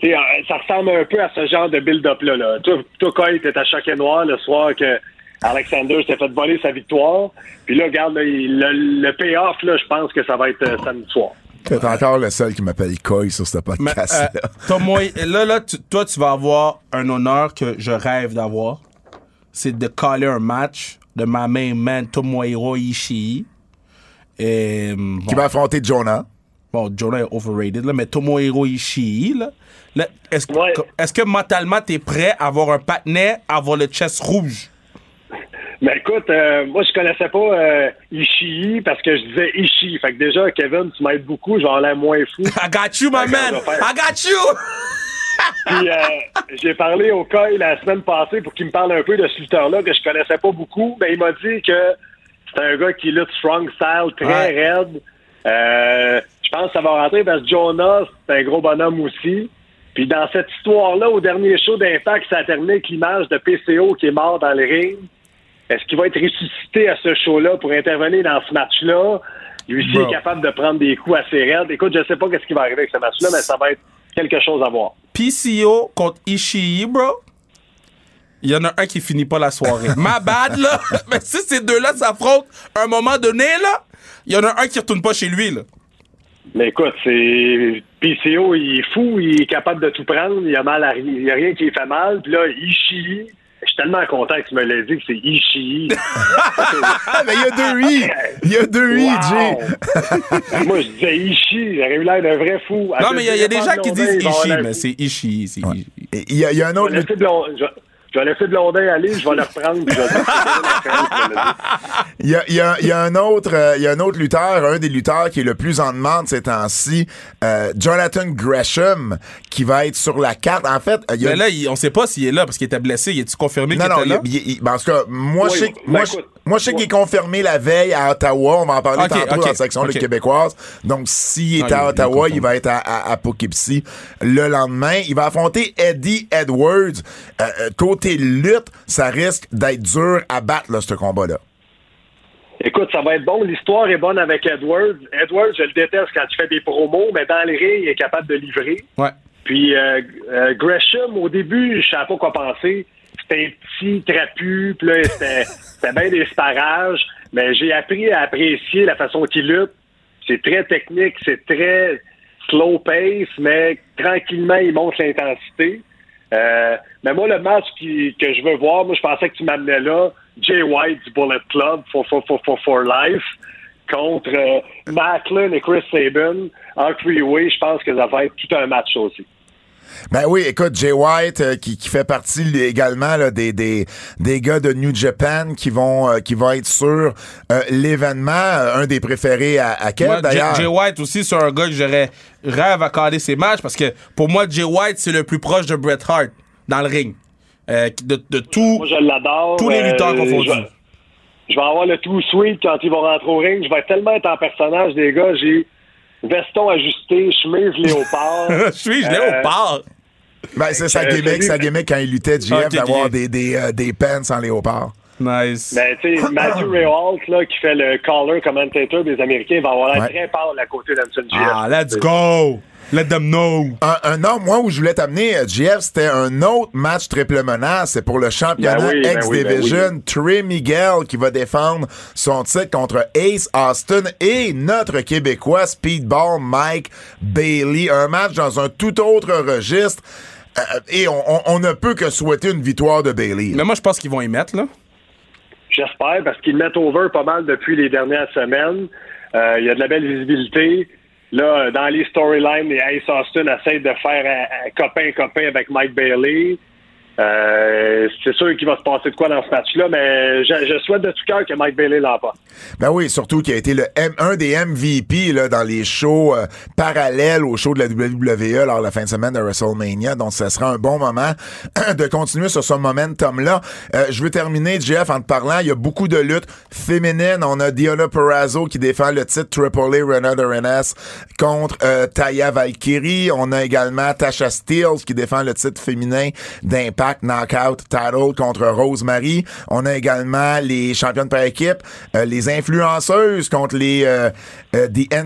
[SPEAKER 1] tu sais, euh, ça ressemble un peu à ce genre de build-up-là. Là. Toi, toi, quand il était à choc et noir le soir que Alexander s'est fait voler sa victoire, puis là, regarde, là, il- le, le payoff, là, je pense que ça va être euh, samedi soir.
[SPEAKER 2] T'es encore le seul qui m'appelle Coy sur ce
[SPEAKER 3] Mais,
[SPEAKER 2] podcast-là.
[SPEAKER 3] euh, là, là, tu- toi, tu vas avoir un honneur que je rêve d'avoir. C'est de caller un match de ma main man Tomohiro Ishii. Et, bon,
[SPEAKER 2] qui va affronter Jonah.
[SPEAKER 3] bon, Jonah est overrated, là, mais Tomohiro Ishii, là, là, est-ce,
[SPEAKER 1] Ouais.
[SPEAKER 3] est-ce que mentalement, t'es prêt à avoir un patinet, à avoir le chest rouge?
[SPEAKER 1] Mais écoute, euh, moi, je connaissais pas euh, Ishii parce que je disais Ishii. Fait que déjà, Kevin, tu m'aides beaucoup, je vais en l'air moins fou.
[SPEAKER 3] I got you, my man! I got you!
[SPEAKER 1] Puis euh, j'ai parlé au Kyle la semaine passée pour qu'il me parle un peu de ce lutteur-là que je connaissais pas beaucoup. Mais il m'a dit que c'est un gars qui lutte strong style, très
[SPEAKER 3] Ouais.
[SPEAKER 1] raide. Euh, je pense que ça va rentrer parce que Jonas, c'est un gros bonhomme aussi. Puis dans cette histoire-là, au dernier show d'Impact, ça a terminé avec l'image de PCO qui est mort dans le ring. Est-ce qu'il va être ressuscité à ce show-là pour intervenir dans ce match-là? Lui aussi est capable de prendre des coups assez raides. Écoute, je sais pas qu'est-ce qui va arriver avec ce match-là, mais ça va être quelque chose à voir.
[SPEAKER 3] PCO contre Ishii, bro. Il y en a un qui finit pas la soirée. Ma bad, là. Mais si ces deux-là s'affrontent à un moment donné, là, il y en a un qui retourne pas chez lui, là.
[SPEAKER 1] Mais écoute, c'est PCO, il est fou, il est capable de tout prendre, il a mal à rien, il y a rien qui lui fait mal. Puis là, Ishii, je suis tellement content que tu me l'aies dit que c'est Ishii.
[SPEAKER 2] Ah, mais il y a deux I! Il y a deux I, Jay!
[SPEAKER 1] Moi, je disais Ishii, j'aurais eu l'air d'un vrai fou.
[SPEAKER 3] Non, mais il y, a- il y a des gens qui disent Ishii, mais c'est Ishii.
[SPEAKER 2] Il y, a- il y a un autre
[SPEAKER 1] je- vais laisser Blondin aller, je vais le reprendre. je vais.
[SPEAKER 2] Il y a, il y a- il y a un autre, euh, il y a un autre lutteur, un des lutteurs qui est le plus en demande ces temps-ci, euh, Jonathan Gresham, qui va être sur la carte. En fait, il y a
[SPEAKER 3] Mais là, il- on sait pas s'il est là parce qu'il était blessé. Il est-tu confirmé
[SPEAKER 2] non,
[SPEAKER 3] qu'il
[SPEAKER 2] non,
[SPEAKER 3] était là?
[SPEAKER 2] il, ben, en tout cas, moi,
[SPEAKER 1] Oui,
[SPEAKER 2] je sais,
[SPEAKER 1] ben,
[SPEAKER 2] moi,
[SPEAKER 1] écoute,
[SPEAKER 2] moi, je sais qu'il est confirmé la veille à Ottawa. On va en parler
[SPEAKER 3] Ok,
[SPEAKER 2] tantôt
[SPEAKER 3] ok,
[SPEAKER 2] dans la section
[SPEAKER 3] ok.
[SPEAKER 2] Lutte québécoise. Donc, s'il est
[SPEAKER 3] Ah,
[SPEAKER 2] à Ottawa, il va être à, à, à Poughkeepsie le lendemain. Il va affronter Eddie Edwards. Euh, euh, côté lutte, ça risque d'être dur à battre, là, ce combat-là.
[SPEAKER 1] Écoute, ça va être bon. L'histoire est bonne avec Edwards. Edwards, je le déteste quand il fait des promos, mais dans les rings, il est capable de livrer.
[SPEAKER 3] Ouais.
[SPEAKER 1] Puis euh, euh, Gresham, au début, je savais pas quoi penser. C'était un petit trapu, puis là, c'était bien des sparages. Mais j'ai appris à apprécier la façon qu'il lutte. C'est très technique, c'est très slow pace, mais tranquillement, il monte l'intensité. Euh, mais moi, le match que je veux voir, moi, je pensais que tu m'amenais là, Jay White du Bullet Club for, for, for, for, Life contre euh, Macklin et Chris Sabin en three-way. Je pense que ça va être tout un match aussi.
[SPEAKER 2] Ben oui, écoute, Jay White, euh, qui, qui fait partie lui, également là, des, des, des gars de New Japan qui vont euh, qui vont être sur euh, l'événement, euh, un des préférés à, à Kev, d'ailleurs.
[SPEAKER 3] Jay White aussi, c'est un gars que j'aurais rêve à caler ses matchs parce que pour moi, Jay White, c'est le plus proche de Bret Hart dans le ring. Euh, de, de tout.
[SPEAKER 1] Moi, je l'adore.
[SPEAKER 3] Tous les
[SPEAKER 1] Euh,
[SPEAKER 3] lutteurs confondus.
[SPEAKER 1] Je, je vais avoir le tout sweet quand ils vont rentrer au ring. Je vais tellement être en personnage des gars. J'ai veston ajusté, chemise léopard.
[SPEAKER 3] je suis, je l'ai
[SPEAKER 1] Euh,
[SPEAKER 3] part.
[SPEAKER 2] Ben, c'est sa gimmick, sa gimmick quand il luttait JF
[SPEAKER 3] Ok,
[SPEAKER 2] d'avoir des, des, euh, des pants en léopard.
[SPEAKER 3] Nice.
[SPEAKER 1] Ben, tu sais, Matthew Ray Holt, là, qui fait le caller commentator des Américains, va avoir l'air
[SPEAKER 2] Ouais.
[SPEAKER 1] très pâle à côté d'Anson GF.
[SPEAKER 3] Ah, let's go! Let them know!
[SPEAKER 2] Un, un nom, moi, où je voulais t'amener, euh, JF, c'était un autre match triple menace. C'est pour le championnat
[SPEAKER 1] Ben oui, ben
[SPEAKER 2] X-Division.
[SPEAKER 1] oui,
[SPEAKER 2] Trey Miguel qui va défendre son titre contre Ace Austin et notre Québécois Speedball Mike Bailey. Un match dans un tout autre registre. Euh, et on, on- on ne peut que souhaiter une victoire de Bailey.
[SPEAKER 3] Mais moi, je pense qu'ils vont y mettre, là.
[SPEAKER 1] J'espère, parce qu'ils mettent over pas mal depuis les dernières semaines. Euh, Il y a de la belle visibilité. Là, dans les storylines, les Ace Austin essaient de faire copain-copain avec Mike Bailey. Euh, c'est sûr qu'il va se passer de quoi dans ce match-là, mais je, souhaite de tout cœur que Mike Bailey l'emporte.
[SPEAKER 2] Ben oui, surtout qu'il a été le M- un des MVP là, dans les shows euh, parallèles aux shows de la WWE lors de la fin de semaine de WrestleMania. Donc, ce sera un bon moment de continuer sur ce momentum-là. Euh, je veux terminer, Jeff, en te parlant. Il y a beaucoup de luttes féminines. On a Diana Perrazzo qui défend le titre Triple A Renata Renes contre euh, Taya Valkyrie. On a également Tasha Steeles qui défend le titre féminin d'Impact Knockout Title contre Rosemary. On a également les championnes par équipe, euh, les influenceuses contre les euh, euh, The
[SPEAKER 1] Les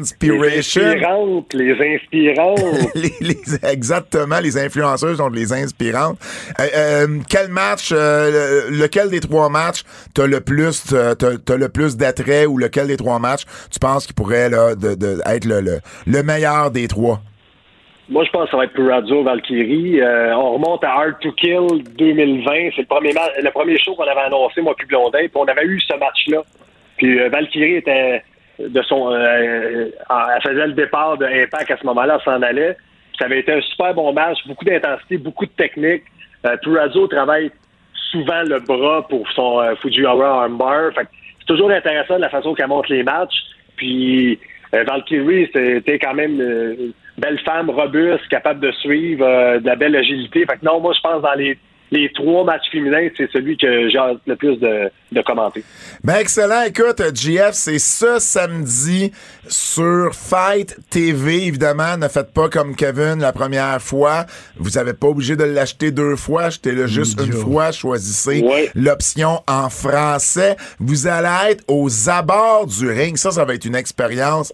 [SPEAKER 1] inspirantes, les inspirantes.
[SPEAKER 2] Les- les- exactement, les influenceuses contre les inspirantes. Euh, quel match, le- lequel des trois matchs t'as le plus, t'as, t'as- t'as le plus d'attrait ou lequel des trois matchs tu penses qu'il pourrait là, de, de- être le, le, le meilleur des trois?
[SPEAKER 1] Moi, je pense que ça va être Purazzo Valkyrie. Euh, on remonte à Hard to Kill 2020. C'est le premier le premier show qu'on avait annoncé, moi puis Blondin. Puis on avait eu ce match-là. Puis euh, Valkyrie était de son, euh, en- elle faisait le départ de Impact à ce moment-là, elle s'en allait. Puis ça avait été un super bon match, beaucoup d'intensité, beaucoup de technique. Euh, Purazzo travaille souvent le bras pour son euh, Fujiwara armbar. Fait c'est toujours intéressant la façon qu'elle monte les matchs. Puis euh, Valkyrie, c'était quand même euh, belle femme robuste, capable de suivre, euh, de la belle agilité. Fait que non, moi je pense dans les les trois matchs féminins, c'est celui que j'ai hâte le plus de, de commenter.
[SPEAKER 2] Ben excellent. Écoute, GF, c'est ce samedi sur Fight TV. Évidemment, ne faites pas comme Kevin la première fois. Vous n'avez pas obligé de l'acheter deux fois. Achetez-le juste une fois. Choisissez
[SPEAKER 1] Ouais.
[SPEAKER 2] l'option en français. Vous allez être aux abords du ring. Ça, ça va être une expérience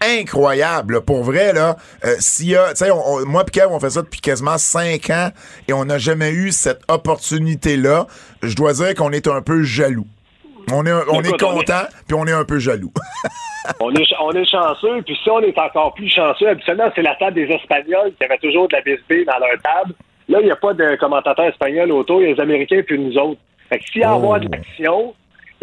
[SPEAKER 2] incroyable. Pour vrai, là, euh, s'il y a, tu sais, moi pis Kev, on fait ça depuis quasiment cinq ans et on n'a jamais eu cette opportunité-là. Je dois dire qu'on est un peu jaloux. On est, on est
[SPEAKER 1] Écoute, on est-
[SPEAKER 2] content, puis on est un peu jaloux.
[SPEAKER 1] On est, ch- on est chanceux, puis si on est encore plus chanceux, habituellement, c'est la table des Espagnols qui avait toujours de la BSB dans leur table. Là, il n'y a pas de commentateurs espagnols autour, il y a les Américains puis nous autres. Fait que s'il y a avoir de l'action,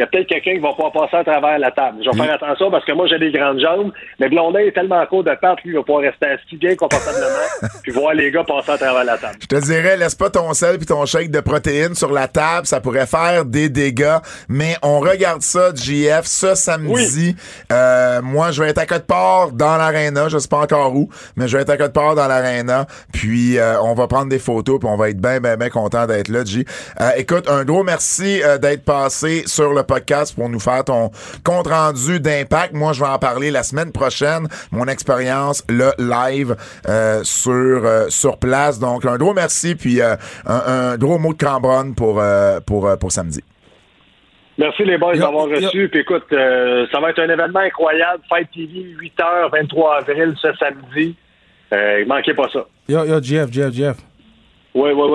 [SPEAKER 1] y a peut-être quelqu'un qui va pouvoir passer à travers la table. Je vais faire attention parce que moi, j'ai des grandes jambes, mais Blondin est tellement court de pattes, lui, il va pouvoir rester assis bien confortablement, puis voir les gars passer à travers la table.
[SPEAKER 2] Je te dirais, laisse pas ton sel puis ton shake de protéines sur la table, ça pourrait faire des dégâts. Mais on regarde ça, JF, ce samedi. Euh, moi, je vais être à Côte-Port dans l'aréna, je sais pas encore où, mais je vais être à Côte-Port dans l'aréna. Puis euh, on va prendre des photos, puis on va être bien, bien, bien content d'être là, J. Euh, écoute, un gros merci euh, d'être passé sur le podcast pour nous faire ton compte rendu d'impact. Moi, je vais en parler la semaine prochaine, mon expérience le live euh, sur euh, sur place. Donc un gros merci puis euh, un, un gros mot de cambronne pour euh, pour euh, pour samedi.
[SPEAKER 1] Merci les boys d'avoir reçu. Puis écoute, euh, ça va être un événement incroyable. Fight TV, 8h, 23 avril, ce samedi. Euh, manquez pas ça.
[SPEAKER 3] Yo, yo, Jeff, Jeff, Jeff.
[SPEAKER 1] Oui, oui,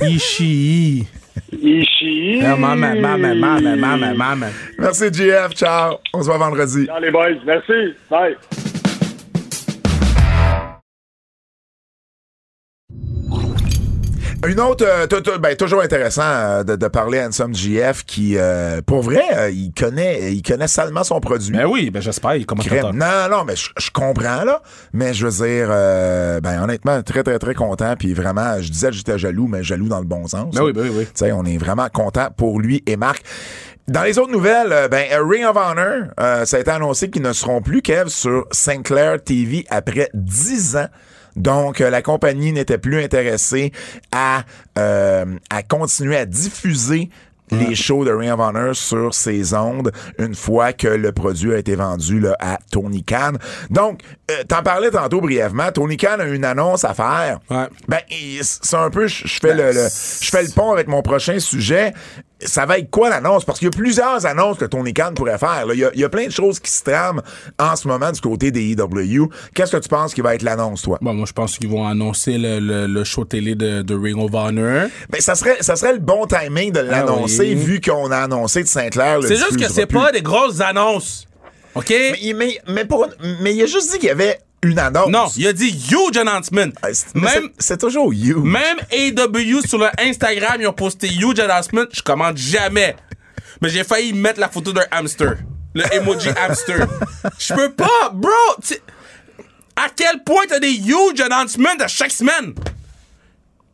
[SPEAKER 1] oui.
[SPEAKER 3] Ishii.
[SPEAKER 1] Ishii.
[SPEAKER 3] Yeah, my man, my man, my man, my man, my man.
[SPEAKER 2] Merci GF, ciao. On se voit vendredi.
[SPEAKER 1] Ciao les boys. Merci. Bye.
[SPEAKER 2] Une autre, euh, ben, toujours intéressant euh, de, de parler à Handsome GF qui, euh, pour vrai, euh, il connaît, il connaît salement son produit.
[SPEAKER 3] Ben oui, ben j'espère, il commence
[SPEAKER 2] Non, non, mais je, comprends, là. Mais je veux dire, euh, ben, honnêtement, très, très, très content. Puis vraiment, je disais que j'étais jaloux, mais jaloux dans le bon sens.
[SPEAKER 3] Ben oui, ben oui, oui.
[SPEAKER 2] Tu sais, on est vraiment content pour lui et Marc. Dans les autres nouvelles, euh, ben, Ring of Honor, euh, ça a été annoncé qu'ils ne seront plus, Kev, sur Sinclair TV après 10 ans. Donc, euh, la compagnie n'était plus intéressée à, euh, à continuer à diffuser les shows de Ring of Honor sur ses ondes une fois que le produit a été vendu là, à Tony Khan. Donc, euh, t'en parlais tantôt brièvement. Tony Khan a une annonce à faire.
[SPEAKER 3] Ouais.
[SPEAKER 2] Ben, c'est un peu, je fais le, le- je fais le pont avec mon prochain sujet. Ça va être quoi l'annonce? Parce qu'il y a plusieurs annonces que Tony Khan pourrait faire. là. Il y, a, il y a plein de choses qui se trament en ce moment du côté des EW. Qu'est-ce que tu penses qui va être l'annonce, toi?
[SPEAKER 3] Bon, moi, je pense qu'ils vont annoncer le, le, le show télé de, de Ring of Honor.
[SPEAKER 2] Ben, ça serait, ça serait le bon timing de l'annoncer,
[SPEAKER 3] Ah oui.
[SPEAKER 2] vu qu'on a annoncé de Sinclair. le
[SPEAKER 3] C'est juste que c'est pas des grosses annonces. OK?
[SPEAKER 2] Mais, il- mais, mais, pour- mais il a juste dit qu'il y avait une annonce.
[SPEAKER 3] Non, il a dit huge announcement.
[SPEAKER 2] Ah, c'est- mais
[SPEAKER 3] Même,
[SPEAKER 2] c'est- c'est toujours you.
[SPEAKER 3] même AW sur le Instagram, ils ont posté huge announcement. Je commande jamais. Mais j'ai failli mettre la photo d'un hamster. Le emoji hamster. Je peux pas, bro. À quel point t'as des huge announcements à chaque semaine?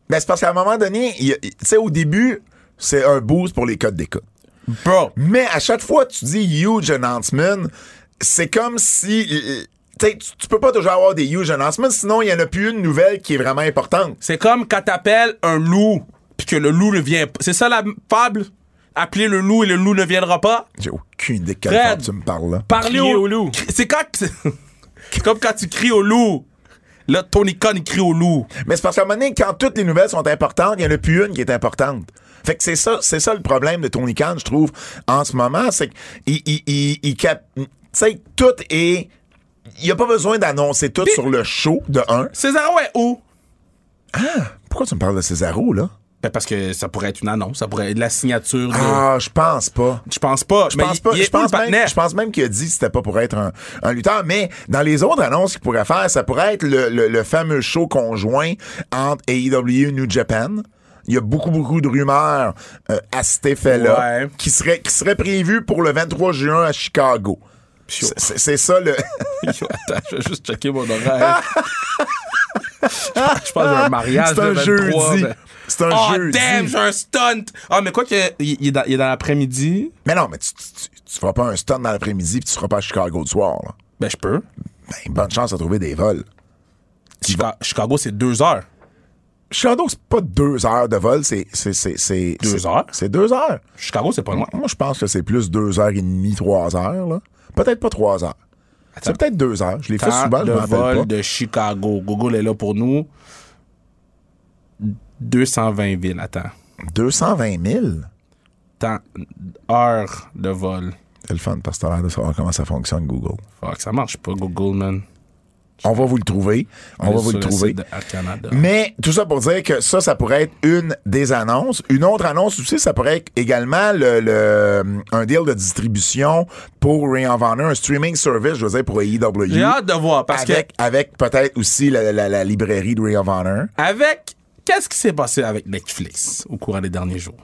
[SPEAKER 2] Ben, c'est parce qu'à un moment donné, tu sais, au début, c'est un boost pour les codes d'écoute.
[SPEAKER 3] Bro.
[SPEAKER 2] Mais à chaque fois que tu dis huge announcement, c'est comme si. Tu sais, tu- peux pas toujours avoir des huge announcements, sinon il y en a plus une nouvelle qui est vraiment importante.
[SPEAKER 3] C'est comme quand t'appelles un loup, puis que le loup ne vient pas. C'est ça la fable? Appeler le loup et le loup ne viendra pas?
[SPEAKER 2] J'ai aucune idée de quelle tu me parles là.
[SPEAKER 3] Parler au,
[SPEAKER 4] au loup.
[SPEAKER 3] C'est quand. C'est comme quand tu cries au loup. Là, Tony Khan, il crie au loup.
[SPEAKER 2] Mais c'est parce qu'à un moment donné, quand toutes les nouvelles sont importantes, il y en a plus une qui est importante. Fait que c'est ça, c'est ça le problème de Tony Khan, je trouve, en ce moment, c'est qu'il il, il, il cap- tu sais, tout est. Il n'y a pas besoin d'annoncer tout sur le show, de un.
[SPEAKER 3] César, ouais, où?
[SPEAKER 2] Pourquoi tu me parles de Césaro, là?
[SPEAKER 3] Ben parce que ça pourrait être une annonce, ça pourrait être la signature de.
[SPEAKER 2] Ah, je pense pas.
[SPEAKER 3] Je pense pas.
[SPEAKER 2] Je pense pas. Je pense, même, je pense même qu'il a dit que c'était pas pour être un, un lutteur, mais dans les autres annonces qu'il pourrait faire, ça pourrait être le, le- le fameux show conjoint entre AEW et New Japan. Il y a beaucoup, beaucoup de rumeurs euh, à cet effet-là
[SPEAKER 3] Ouais.
[SPEAKER 2] qui serait qui serait prévu pour le 23 juin à Chicago. C'est- ça le.
[SPEAKER 3] Attends, je vais juste checker mon horaire. je pense j'ai un mariage.
[SPEAKER 2] C'est un
[SPEAKER 3] le 23,
[SPEAKER 2] jeudi.
[SPEAKER 3] ben-
[SPEAKER 2] C'est un
[SPEAKER 3] Oh
[SPEAKER 2] jeudi.
[SPEAKER 3] damn, j'ai un stunt! Ah, mais quoi que, il, il est dans, l'après-midi.
[SPEAKER 2] Mais non, mais tu, tu, tu- feras pas un stunt dans l'après-midi puis tu seras pas à Chicago le soir. Là.
[SPEAKER 3] Ben, je peux.
[SPEAKER 2] Ben, bonne chance à trouver des vols.
[SPEAKER 3] Chica- Chicago, c'est deux heures.
[SPEAKER 2] Chicago, c'est pas deux heures de vol, c'est. c'est- c'est- c'est-
[SPEAKER 3] Deux heures?
[SPEAKER 2] C'est deux heures.
[SPEAKER 3] Chicago, c'est pas loin.
[SPEAKER 2] Moi, je pense que c'est plus deux heures et demie, trois heures. là. Peut-être pas trois heures. C'est peut-être deux heures. Je l'ai fait
[SPEAKER 3] Temps
[SPEAKER 2] souvent, je
[SPEAKER 3] de
[SPEAKER 2] m'en rappelle
[SPEAKER 3] vol de Chicago. Google est là pour nous. 220 villes, attends.
[SPEAKER 2] 220 000.
[SPEAKER 3] Temps, heure de vol.
[SPEAKER 2] C'est le fun parce que t'as l'air de savoir comment ça fonctionne, Google.
[SPEAKER 3] Fuck, ça marche pas, Google, man.
[SPEAKER 2] On va vous le trouver. On va vous le trouver. Mais tout ça pour dire que ça, ça pourrait être une des annonces. Une autre annonce aussi, ça pourrait être également le, le- un deal de distribution pour Ring of Honor, un streaming service, je veux dire, pour AEW.
[SPEAKER 3] J'ai hâte de voir parce
[SPEAKER 2] avec, avec peut-être aussi la, la- la librairie de Ring of Honor.
[SPEAKER 3] que avec qu'est-ce qui s'est passé avec Netflix au cours des derniers jours?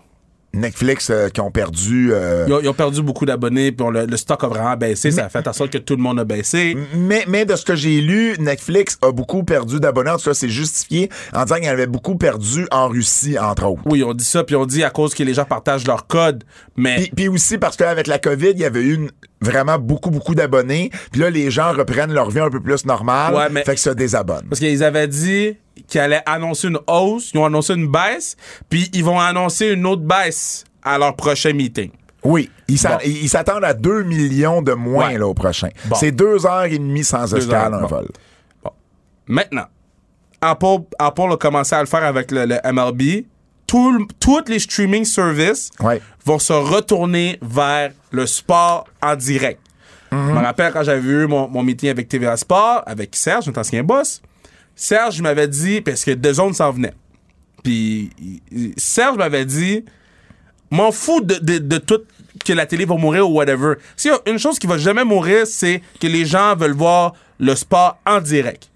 [SPEAKER 2] Netflix euh, qui ont perdu. euh,
[SPEAKER 3] Ils ont, ils ont perdu beaucoup d'abonnés, puis le, le stock a vraiment baissé. Ça a fait en sorte que tout le monde a baissé.
[SPEAKER 2] mais, mais de ce que j'ai lu, Netflix a beaucoup perdu d'abonnés. En tout cas, c'est justifié en disant qu'il avait beaucoup perdu en Russie, entre autres.
[SPEAKER 3] Oui, on dit ça, puis on dit à cause que les gens partagent leur code, mais
[SPEAKER 2] Puis, puis aussi parce qu'avec la COVID, il y avait eu une- vraiment beaucoup, beaucoup d'abonnés. Puis là, les gens reprennent leur vie un peu plus normale.
[SPEAKER 3] Ouais, mais-
[SPEAKER 2] Fait que ça désabonne.
[SPEAKER 3] parce qu'ils avaient dit qu'ils allaient annoncer une hausse, ils ont annoncé une baisse, puis ils vont annoncer une autre baisse à leur prochain meeting.
[SPEAKER 2] Oui. Ils
[SPEAKER 3] Bon.
[SPEAKER 2] s'attendent à 2 millions de moins
[SPEAKER 3] Ouais.
[SPEAKER 2] là, au prochain.
[SPEAKER 3] Bon.
[SPEAKER 2] C'est deux heures et demie sans escale, un
[SPEAKER 3] bon.
[SPEAKER 2] vol.
[SPEAKER 3] Maintenant, Apple, Apple a commencé à le faire avec le, le MLB. Tout toutes les streaming services
[SPEAKER 2] Ouais.
[SPEAKER 3] vont se retourner vers le sport en direct. Je me rappelle quand j'avais eu mon, mon meeting avec TVA Sport, avec Serge, notre ancien boss. Serge m'avait dit, parce que deux zones s'en venaient. Puis Serge m'avait dit, m'en fous de, de, de tout que la télé va mourir ou whatever. S'il y a une chose qui va jamais mourir, c'est que les gens veulent voir le sport en direct.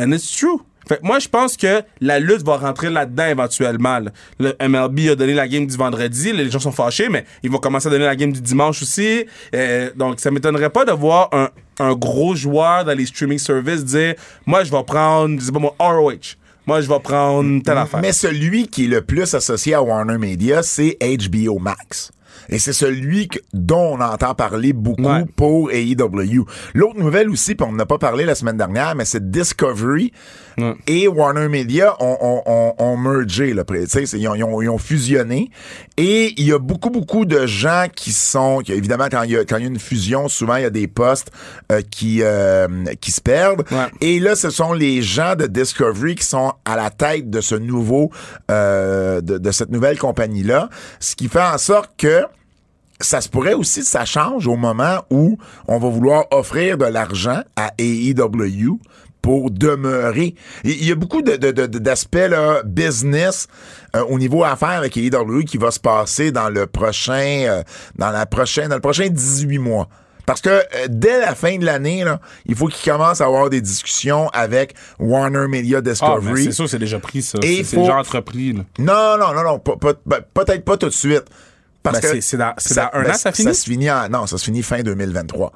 [SPEAKER 3] And it's true. Fait moi, je pense que la lutte va rentrer là-dedans éventuellement. là. Le MLB a donné la game du vendredi. Les gens sont fâchés, mais ils vont commencer à donner la game du dimanche aussi. Euh, donc, ça m'étonnerait pas de voir un, un gros joueur dans les streaming services dire Moi, je vais prendre, je sais pas moi, ROH. Moi, je vais prendre telle affaire.
[SPEAKER 2] Mais celui qui est le plus associé à Warner Media, c'est HBO Max. Et c'est celui que- dont on entend parler beaucoup
[SPEAKER 3] Ouais.
[SPEAKER 2] pour AEW. L'autre nouvelle aussi, puis on n'a pas parlé la semaine dernière, mais c'est Discovery
[SPEAKER 3] Ouais.
[SPEAKER 2] et Warner Media ont, ont, ont, ont mergé, là, tu sais, c'est- ils ont, ils, ont, ils ont fusionné. Et il y a beaucoup, beaucoup de gens qui sont, qui- évidemment, quand il y a, quand il y a une fusion, souvent, il y a des postes euh, qui, euh, qui se perdent.
[SPEAKER 3] Ouais.
[SPEAKER 2] Et là, ce sont les gens de Discovery qui sont à la tête de ce nouveau, euh, de, de cette nouvelle compagnie-là, ce qui fait en sorte que ça se pourrait aussi, ça change au moment où on va vouloir offrir de l'argent à AEW pour demeurer. Il y a beaucoup d'aspects là, business euh, au niveau affaires avec AEW qui va se passer dans le prochain, euh, dans la prochaine, dans le prochain 18 mois. Parce que euh, dès la fin de l'année, là, il faut qu'il commence à avoir des discussions avec Warner Media
[SPEAKER 3] Ah,
[SPEAKER 2] Discovery.
[SPEAKER 3] c'est sûr, c'est déjà pris, ça.
[SPEAKER 2] Et
[SPEAKER 3] C'est déjà entrepris, là.
[SPEAKER 2] non, non, non, non, ben, peut-être pas tout de suite. Parce
[SPEAKER 3] Ben,
[SPEAKER 2] que
[SPEAKER 3] c'est- dans- c'est dans un
[SPEAKER 2] ben,
[SPEAKER 3] an, ça finit?
[SPEAKER 2] Ça se finit en, non, ça se finit fin 2023.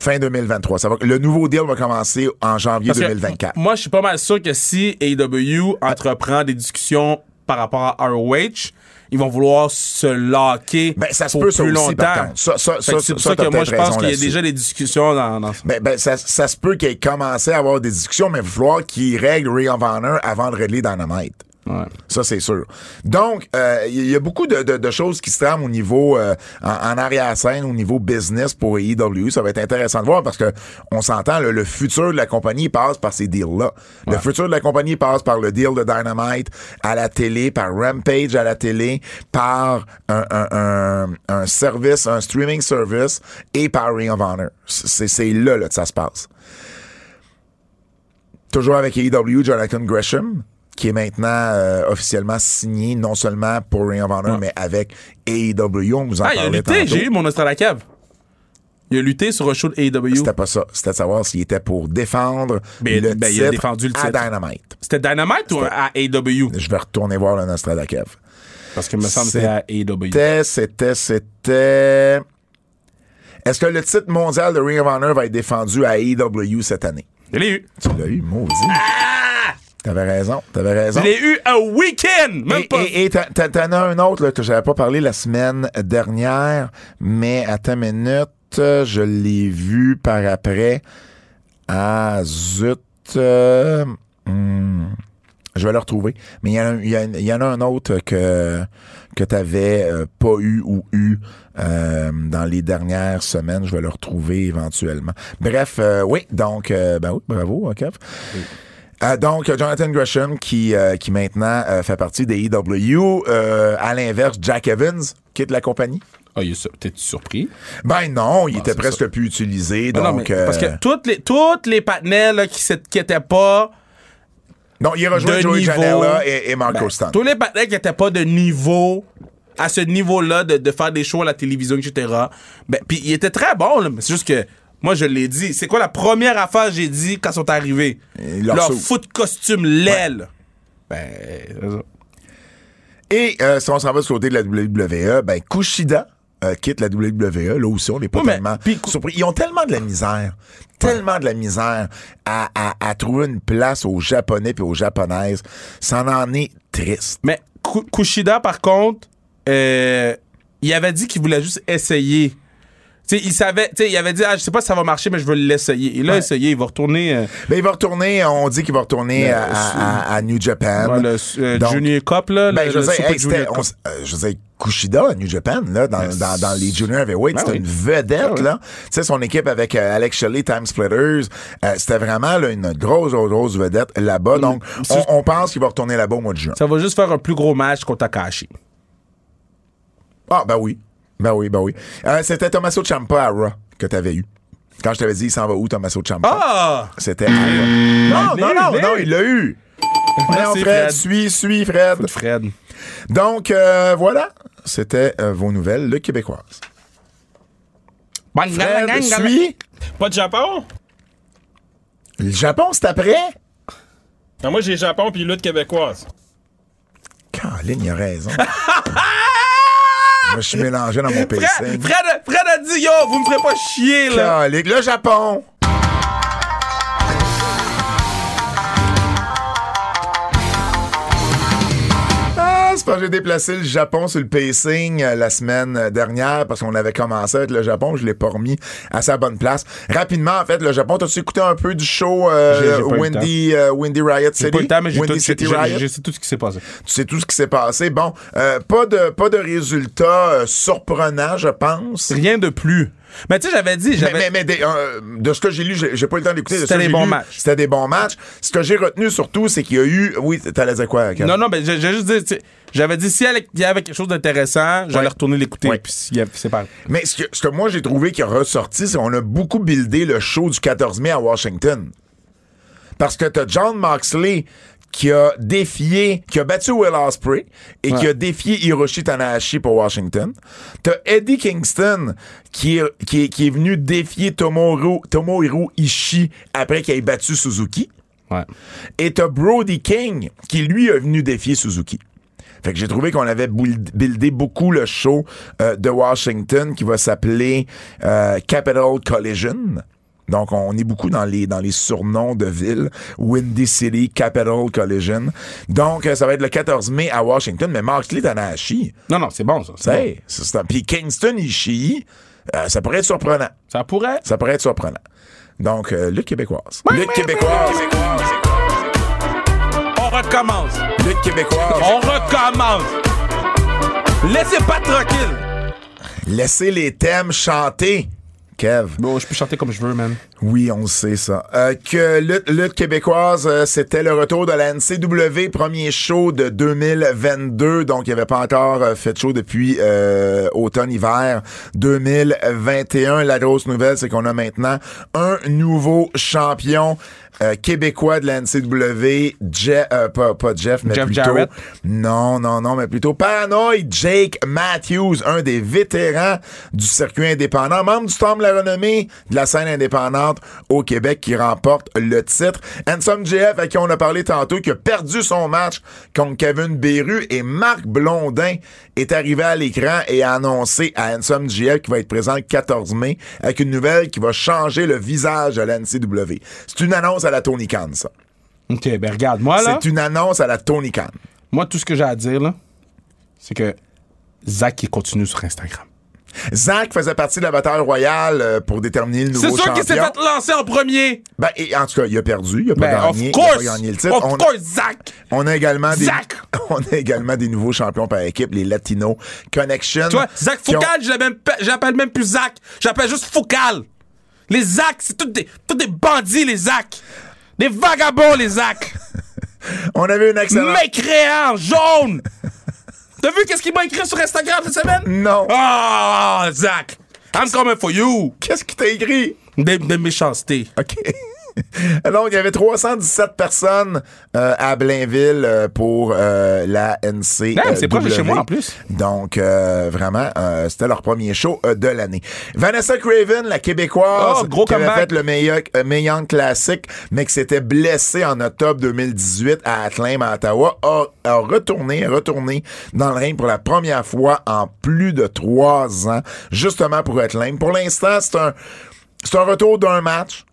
[SPEAKER 2] Fin 2023. Ça va, le nouveau deal va commencer en janvier
[SPEAKER 3] Parce que
[SPEAKER 2] 2024.
[SPEAKER 3] Moi, je suis pas mal sûr que si AEW entreprend des discussions par rapport à ROH, ils vont vouloir se locker
[SPEAKER 2] Ben, ça se
[SPEAKER 3] pour
[SPEAKER 2] peut,
[SPEAKER 3] plus longtemps.
[SPEAKER 2] Ça, ça, ça,
[SPEAKER 3] c'est pour
[SPEAKER 2] ça,
[SPEAKER 3] que moi, je pense qu'il y a déjà des discussions dans, dans ça.
[SPEAKER 2] Ben, ben, ça, ça se peut qu'il ait commencé à avoir des discussions, mais il va falloir qu'il règle Ring of Honor avant de régler Dynamite.
[SPEAKER 3] Ouais.
[SPEAKER 2] Ça, c'est sûr. Donc, euh, il y a beaucoup de, de- de choses qui se trament au niveau, euh, en, en arrière-scène, au niveau business pour AEW. Ça va être intéressant de voir parce que on s'entend, le, le futur de la compagnie passe par ces deals-là. Le futur de la compagnie passe par le deal de Dynamite à la télé, par Rampage à la télé, par un, un, un, un service, un streaming service et par Ring of Honor. C'est c'est là, là que ça se passe. Toujours avec AEW, Jonathan Gresham, qui est maintenant euh, officiellement signé non seulement pour Ring of Honor,
[SPEAKER 3] Ouais.
[SPEAKER 2] mais avec AEW. On vous en
[SPEAKER 3] Ah, il a
[SPEAKER 2] parlait
[SPEAKER 3] lutté,
[SPEAKER 2] tantôt.
[SPEAKER 3] j'ai eu mon Oscar à la cave. Il a lutté sur un show de AEW.
[SPEAKER 2] C'était pas ça. C'était de savoir s'il était pour défendre
[SPEAKER 3] Ben,
[SPEAKER 2] le
[SPEAKER 3] ben, il
[SPEAKER 2] titre
[SPEAKER 3] a défendu le
[SPEAKER 2] à
[SPEAKER 3] titre.
[SPEAKER 2] Dynamite.
[SPEAKER 3] C'était Dynamite ou à AEW?
[SPEAKER 2] Je vais retourner voir le Nostradakev.
[SPEAKER 3] Parce que me semble que c'était à AEW.
[SPEAKER 2] C'était, c'était, c'était... Est-ce que le titre mondial de Ring of Honor va être défendu à AEW cette année?
[SPEAKER 3] Je l'ai eu.
[SPEAKER 2] Tu l'as eu, maudit. T'avais raison, t'avais raison.
[SPEAKER 3] Je l'ai eu un week-end! Même
[SPEAKER 2] Et-
[SPEAKER 3] pas.
[SPEAKER 2] Et t'en- as un autre là, que j'avais pas parlé la semaine dernière, mais à ta minute, euh, je l'ai vu par après. Ah, zut. euh, hmm, je vais le retrouver. Mais il y, en a- il y, en- il y en a un autre que, que tu n'avais pas eu ou eu euh, dans les dernières semaines. Je vais le retrouver éventuellement. Bref, euh, oui, donc, euh, ben oui, bravo, Kev. Euh, donc, Jonathan Gresham, qui, euh, qui maintenant euh, fait partie des EW. À l'inverse, Jack Evans quitte la compagnie?
[SPEAKER 3] Ah, il est sur- T'es surpris?
[SPEAKER 2] Ben non, il était presque plus utilisé.
[SPEAKER 3] Ah
[SPEAKER 2] Donc,
[SPEAKER 3] non, Parce que toutes les, toutes les là, qui s'étaient pas
[SPEAKER 2] non, il rejoint
[SPEAKER 3] de
[SPEAKER 2] Joey. Janela et, et Marco
[SPEAKER 3] Ben. Tous les partenaires qui n'étaient pas de niveau, à ce niveau-là, de, de faire des shows à la télévision, etc. Ben, puis il était très bon, là, mais c'est juste que moi, je l'ai dit. C'est quoi la première affaire que j'ai dit quand ils sont arrivés?
[SPEAKER 2] leur
[SPEAKER 3] Leur
[SPEAKER 2] saut.
[SPEAKER 3] foot costume l'aile. Ben, c'est ça.
[SPEAKER 2] Et euh, si on s'en va du côté de la WWE, ben Kushida euh, quitte la WWE. Là aussi, on n'est pas
[SPEAKER 3] Oui, mais-
[SPEAKER 2] surpris. Ils ont tellement de la misère, tellement de la misère à, à- à trouver une place aux Japonais et aux Japonaises. Ça en est triste.
[SPEAKER 3] Mais Ku- Kushida, par contre, euh, il avait dit qu'il voulait juste essayer. Tu sais, il savait, tu sais, il avait dit, ah, je sais pas si ça va marcher, mais je veux l'essayer. Il a essayé, il va retourner euh,
[SPEAKER 2] Ben, il va retourner, on dit qu'il va retourner
[SPEAKER 3] Le-
[SPEAKER 2] à, à- à New Japan.
[SPEAKER 3] le euh,
[SPEAKER 2] Donc,
[SPEAKER 3] Junior Cup, là.
[SPEAKER 2] Ben,
[SPEAKER 3] le,
[SPEAKER 2] je
[SPEAKER 3] le
[SPEAKER 2] veux dire,
[SPEAKER 3] Super
[SPEAKER 2] hey, c'était-
[SPEAKER 3] Junior
[SPEAKER 2] on
[SPEAKER 3] Cup.
[SPEAKER 2] s- euh, je Kushida à New Japan, là, dans, dans, dans les Junior Heavyweight,
[SPEAKER 3] Ben
[SPEAKER 2] c'était
[SPEAKER 3] oui.
[SPEAKER 2] une vedette,
[SPEAKER 3] Ben oui.
[SPEAKER 2] là. Tu sais, son équipe avec euh, Alex Shelley, Time Splitters, euh, c'était vraiment là, une grosse, grosse, grosse vedette là-bas. Donc, on, on pense qu'il va retourner là-bas au mois de juin.
[SPEAKER 3] Ça va juste faire un plus gros match contre Takashi.
[SPEAKER 2] Ah, ben oui. Ben oui, ben oui. Euh, c'était Tommaso Ciampa à Raw que t'avais eu. Quand je t'avais dit, il s'en va où, Tommaso Ciampa?
[SPEAKER 3] Ah!
[SPEAKER 2] C'était à Raw. Non, non, non, non, il l'a eu.
[SPEAKER 3] Merci,
[SPEAKER 2] Fred,
[SPEAKER 3] Fred.
[SPEAKER 2] suis, suis, Fred.
[SPEAKER 3] Fred.
[SPEAKER 2] Donc, euh, voilà. C'était euh, vos nouvelles, le Québécoise. Fred, suis.
[SPEAKER 4] Pas de Japon?
[SPEAKER 2] Le Japon, c'est après?
[SPEAKER 4] Non, moi, j'ai Japon puis lutte québécoise.
[SPEAKER 2] Caroline, il a raison. Je me suis mélangé dans mon PC.
[SPEAKER 3] Fred, Fred, Fred a dit, yo, vous me ferez pas chier, là.
[SPEAKER 2] Calique, le Japon. C'est parce que j'ai déplacé le Japon sur le pacing euh, la semaine dernière parce qu'on avait commencé avec le Japon, je l'ai pas remis à sa bonne place. Rapidement, en fait, le Japon, t'as-tu écouté un peu du show euh,
[SPEAKER 3] J'ai- j'ai
[SPEAKER 2] Windy, euh, Windy Riot City?
[SPEAKER 3] J'ai pas le temps, mais j'ai
[SPEAKER 2] Windy
[SPEAKER 3] tout,
[SPEAKER 2] City Riot?
[SPEAKER 3] j'ai- j'ai tout ce qui s'est passé.
[SPEAKER 2] Tu sais tout ce qui s'est passé. Bon, euh, pas de pas de résultats surprenants, je pense.
[SPEAKER 3] Rien de plus. Mais tu sais, j'avais dit,
[SPEAKER 2] Mais,
[SPEAKER 3] j'avais.
[SPEAKER 2] mais, mais des- euh, de ce que j'ai lu, j'ai j'ai pas eu le temps d'écouter. de
[SPEAKER 3] C'était des bons
[SPEAKER 2] lu,
[SPEAKER 3] matchs.
[SPEAKER 2] C'était des bons matchs. Ce que j'ai retenu surtout, c'est qu'il y a eu. Oui, t'allais dire quoi, Kat?
[SPEAKER 3] Non, non, mais j'ai juste dit, j'avais dit, s'il y avait- il y avait quelque chose d'intéressant, j'allais
[SPEAKER 2] Ouais.
[SPEAKER 3] retourner l'écouter,
[SPEAKER 2] Ouais.
[SPEAKER 3] puis c'est pas.
[SPEAKER 2] Mais ce que, ce que moi j'ai trouvé qui est ressorti, c'est qu'on a beaucoup buildé le show du 14 mai à Washington. Parce que t'as John Moxley qui a défié, qui a battu Will Ospreay et qui a défié Hiroshi Tanahashi pour Washington. T'as Eddie Kingston qui est, qui est, qui est venu défier Tomohiro, Tomohiro Ishii après qu'il ait battu Suzuki.
[SPEAKER 3] Ouais.
[SPEAKER 2] Et t'as Brody King qui, lui, est venu défier Suzuki. Fait que j'ai trouvé qu'on avait build- buildé beaucoup le show euh, de Washington qui va s'appeler euh, Capital Collision. Donc, on est beaucoup dans les, dans les surnoms de villes. Windy City, Capital Collision. Donc, euh, ça va être le 14 mai à Washington. Mais Moxley Tanahashi,
[SPEAKER 3] Non, non, c'est bon, ça. c'est bon.
[SPEAKER 2] Puis Kingston Ishii, euh, ça pourrait être surprenant.
[SPEAKER 3] Ça pourrait.
[SPEAKER 2] Ça pourrait être surprenant. Donc, euh, lutte québécoise. lutte québécoise.
[SPEAKER 3] On recommence.
[SPEAKER 2] Lutte québécoise.
[SPEAKER 3] On recommence. Laissez pas tranquille.
[SPEAKER 2] Laissez les thèmes chanter. Kev.
[SPEAKER 3] Bon, je peux chanter comme je veux, man.
[SPEAKER 2] Oui, on le sait ça. Euh, que lutte, lutte québécoise, euh, c'était le retour de la NCW, premier show de 2022. Donc, il n'y avait pas encore euh, fait de show depuis euh, automne-hiver 2021. La grosse nouvelle, c'est qu'on a maintenant un nouveau champion euh, québécois de la NCW, Jeff, euh, pas, pas Jeff, mais
[SPEAKER 3] Jeff
[SPEAKER 2] plutôt...
[SPEAKER 3] Jarrett?
[SPEAKER 2] Non, non, non, mais plutôt Paranoid Jake Matthews, un des vétérans du circuit indépendant, membre du Storm de la renommée de la scène indépendante au Québec qui remporte le titre. Handsome JF, à qui on a parlé tantôt, qui a perdu son match contre Kevin Beru et Marc Blondin est arrivé à l'écran et a annoncé à Handsome JF qui va être présent le 14 mai avec une nouvelle qui va changer le visage de la NCW. C'est une annonce à la Tony Khan, ça.
[SPEAKER 3] OK, ben regarde, moi, là,
[SPEAKER 2] C'est une annonce à la Tony Khan.
[SPEAKER 3] moi, tout ce que j'ai à dire, là, c'est que Zach, il continue sur Instagram.
[SPEAKER 2] Zach faisait partie de la bataille royale euh, pour déterminer le nouveau
[SPEAKER 3] C'est sûr
[SPEAKER 2] champion.
[SPEAKER 3] qu'il s'est fait lancer en premier.
[SPEAKER 2] Ben, et en tout cas, il a perdu. Il a pas
[SPEAKER 3] Ben, of
[SPEAKER 2] gagné.
[SPEAKER 3] course.
[SPEAKER 2] Il a pas gagné le titre.
[SPEAKER 3] Of
[SPEAKER 2] on,
[SPEAKER 3] course, Zach.
[SPEAKER 2] on a également des,
[SPEAKER 3] Zach.
[SPEAKER 2] on a également des nouveaux champions par équipe, les Latino Connection.
[SPEAKER 3] Tu vois, Zach
[SPEAKER 2] ont-
[SPEAKER 3] Foucal, je l'appelle même plus Zach. J'appelle juste Foucal. Les Zach, c'est tous des, tous des bandits, les Zach. Des vagabonds, les Zach.
[SPEAKER 2] On avait une excellente.
[SPEAKER 3] Mécréants, jaunes. T'as vu qu'est-ce qu'il m'a écrit sur Instagram cette semaine?
[SPEAKER 2] Non.
[SPEAKER 3] Ah, Zach. I'm coming for you.
[SPEAKER 2] Qu'est-ce qui t'a écrit?
[SPEAKER 3] Des, des méchancetés.
[SPEAKER 2] OK. Donc, il y avait 317 personnes euh, à Blainville euh, pour euh, la NC.
[SPEAKER 3] C'est proche de chez moi, en plus.
[SPEAKER 2] Donc, euh, vraiment, euh, c'était leur premier show de l'année. Vanessa Craven, la Québécoise,
[SPEAKER 3] Oh, gros
[SPEAKER 2] qui avait fait le meilleur, meilleur classique, mais qui s'était blessée en octobre 2018 à Atlanta, à Ottawa, a, a retourné, a retourné dans le ring pour la première fois en plus de trois ans, justement pour Atlanta. Pour l'instant, c'est un, c'est un retour d'un match.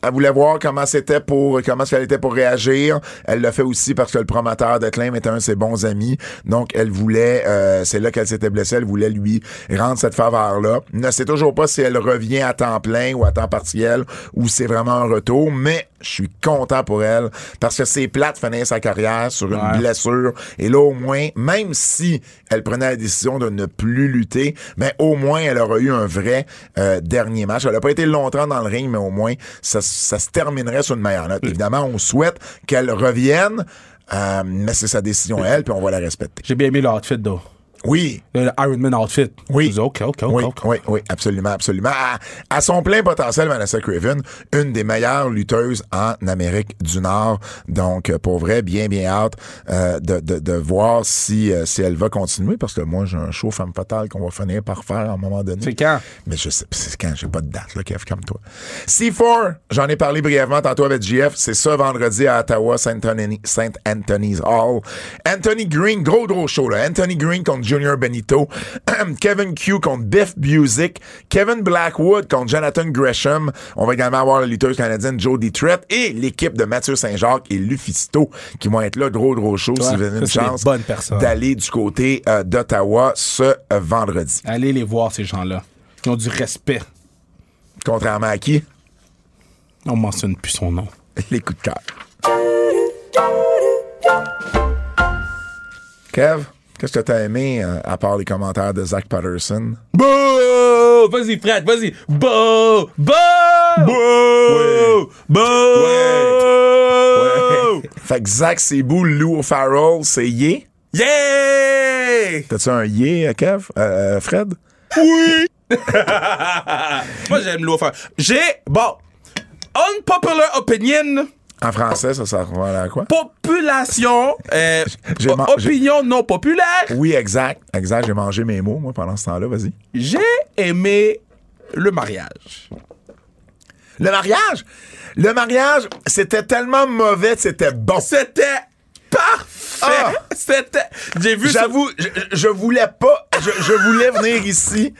[SPEAKER 2] Elle voulait voir comment c'était pour comment elle était pour réagir. Elle l'a fait aussi parce que le promoteur de Clem était un de ses bons amis. Donc elle voulait, euh, c'est là qu'elle s'était blessée. Elle voulait lui rendre cette faveur là. Ne sait toujours pas si elle revient à temps plein ou à temps partiel ou c'est vraiment un retour. Mais je suis content pour elle parce que c'est plate finir sa carrière sur une
[SPEAKER 3] Ouais.
[SPEAKER 2] blessure. Et là au moins, même si elle prenait la décision de ne plus lutter, mais au moins elle aura eu un vrai euh, dernier match. Elle n'a pas été longtemps dans le ring, mais au moins ça, ça se terminerait sur une meilleure note. Évidemment, on souhaite qu'elle revienne, euh, mais c'est sa décision elle, puis on va la respecter.
[SPEAKER 3] J'ai bien aimé le outfit, though.
[SPEAKER 2] Oui.
[SPEAKER 3] Le Iron Man outfit.
[SPEAKER 2] Oui.
[SPEAKER 3] Dis, OK, OK, OK.
[SPEAKER 2] Oui, oui, oui, absolument, absolument. À, à son plein potentiel, Vanessa Craven, une des meilleures lutteuses en Amérique du Nord. Donc, euh, pour vrai, bien, bien hâte euh, de, de, de voir si, euh, si elle va continuer, parce que moi, j'ai un show femme fatale qu'on va finir par faire à un moment donné.
[SPEAKER 3] C'est quand?
[SPEAKER 2] Mais je sais, c'est quand, j'ai pas de date, là, Kev, comme toi. C4, j'en ai parlé brièvement tantôt avec JF, c'est ça vendredi à Ottawa, Saint Anthony, Saint Anthony's Hall. Anthony Green, gros, gros show, là. Anthony Green contre Junior Benito. Kevin Q contre Biff Busick. Kevin Blackwood contre Jonathan Gresham. On va également avoir la lutteuse canadienne Jodie Trett et l'équipe de Mathieu Saint-Jacques et Lufisto qui vont être là, gros, gros show, si vous avez une chance d'aller du côté euh, d'Ottawa ce euh, vendredi.
[SPEAKER 3] Allez les voir, ces gens-là. Ils ont du respect.
[SPEAKER 2] Contrairement à qui?
[SPEAKER 3] On mentionne plus son nom.
[SPEAKER 2] Les coups de cœur. Kev, qu'est-ce que t'as aimé euh, à part les commentaires de Zach Patterson?
[SPEAKER 3] Bouh! Vas-y, Fred, vas-y. Bouh! Bouh!
[SPEAKER 2] Ouais.
[SPEAKER 3] Bouh!
[SPEAKER 2] Fait que Zach, c'est beau, Lou Farrell, c'est yé.
[SPEAKER 3] Yeah!
[SPEAKER 2] T'as-tu un yé, euh, Kev? Euh, euh, Fred?
[SPEAKER 3] Moi, j'aime l'eau faire. J'ai, bon, unpopular opinion,
[SPEAKER 2] En français, ça, ça ressemble à quoi?
[SPEAKER 3] Population, euh, opinion non populaire.
[SPEAKER 2] Oui, exact. Exact. J'ai mangé mes mots, moi, pendant ce temps-là. Vas-y.
[SPEAKER 3] J'ai aimé le mariage.
[SPEAKER 2] Le mariage? Le mariage, c'était tellement mauvais, c'était bon.
[SPEAKER 3] C'était parfait.
[SPEAKER 2] Ah!
[SPEAKER 3] C'était. J'ai vu.
[SPEAKER 2] J'avoue, je, je voulais pas, je, je voulais venir ici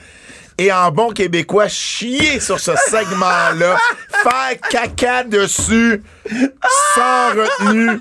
[SPEAKER 2] et en bon québécois chier sur ce segment-là, faire caca dessus sans retenue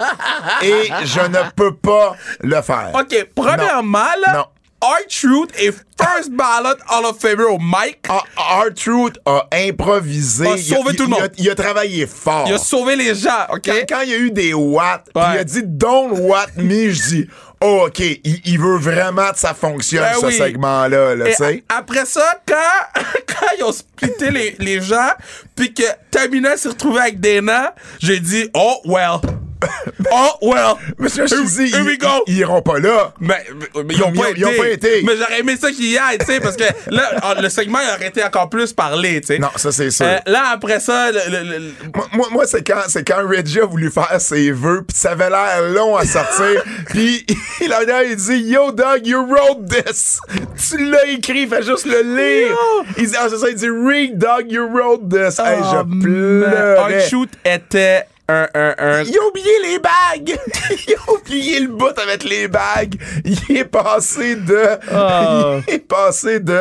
[SPEAKER 2] et je ne peux pas le faire.
[SPEAKER 3] Ok, premièrement,
[SPEAKER 2] Non.
[SPEAKER 3] là, R-Truth est first ballot Hall of Famer au mic.
[SPEAKER 2] R-Truth a improvisé.
[SPEAKER 3] A
[SPEAKER 2] Il a-
[SPEAKER 3] sauvé tout le
[SPEAKER 2] il a-
[SPEAKER 3] monde.
[SPEAKER 2] Il a travaillé fort.
[SPEAKER 3] Il a sauvé les gens, ok?
[SPEAKER 2] quand, quand il y a eu des watts,
[SPEAKER 3] Ouais.
[SPEAKER 2] il a dit don't watt me, je dis oh, OK, il, il veut vraiment que ça fonctionne,
[SPEAKER 3] Ben
[SPEAKER 2] ce
[SPEAKER 3] oui.
[SPEAKER 2] segment-là, là,
[SPEAKER 3] après ça, quand, quand ils ont splitté les, les gens, puis que Tamina s'est retrouvé avec Dana, j'ai dit, oh, well. Oh, well.
[SPEAKER 2] Monsieur, je
[SPEAKER 3] Here- we go.
[SPEAKER 2] ils- iront pas là.
[SPEAKER 3] Mais, mais- mais ils ont
[SPEAKER 2] Ils
[SPEAKER 3] pas,
[SPEAKER 2] ils ont pas été?
[SPEAKER 3] Mais j'aurais aimé ça qu'ils y aillent, tu sais, parce que là, ah, le segment il aurait été encore plus parlé, tu sais.
[SPEAKER 2] Non, ça, c'est sûr.
[SPEAKER 3] Euh, là, après ça, le- le- le-
[SPEAKER 2] Moi, moi, c'est quand, c'est quand Reggie a voulu faire ses vœux, puis ça avait l'air long à sortir, puis il a il dit Yo, dog, you wrote this. Tu l'as écrit, fais juste le lire. Il dit, ah, c'est ça, il dit Read, dog, you wrote this. hey,
[SPEAKER 3] Oh,
[SPEAKER 2] je pleurais.
[SPEAKER 3] R-Shoot était un, un, un,
[SPEAKER 2] Il a oublié les bagues! Il a oublié le bout avec les bagues! Il est passé de.
[SPEAKER 3] Ah.
[SPEAKER 2] Il est passé de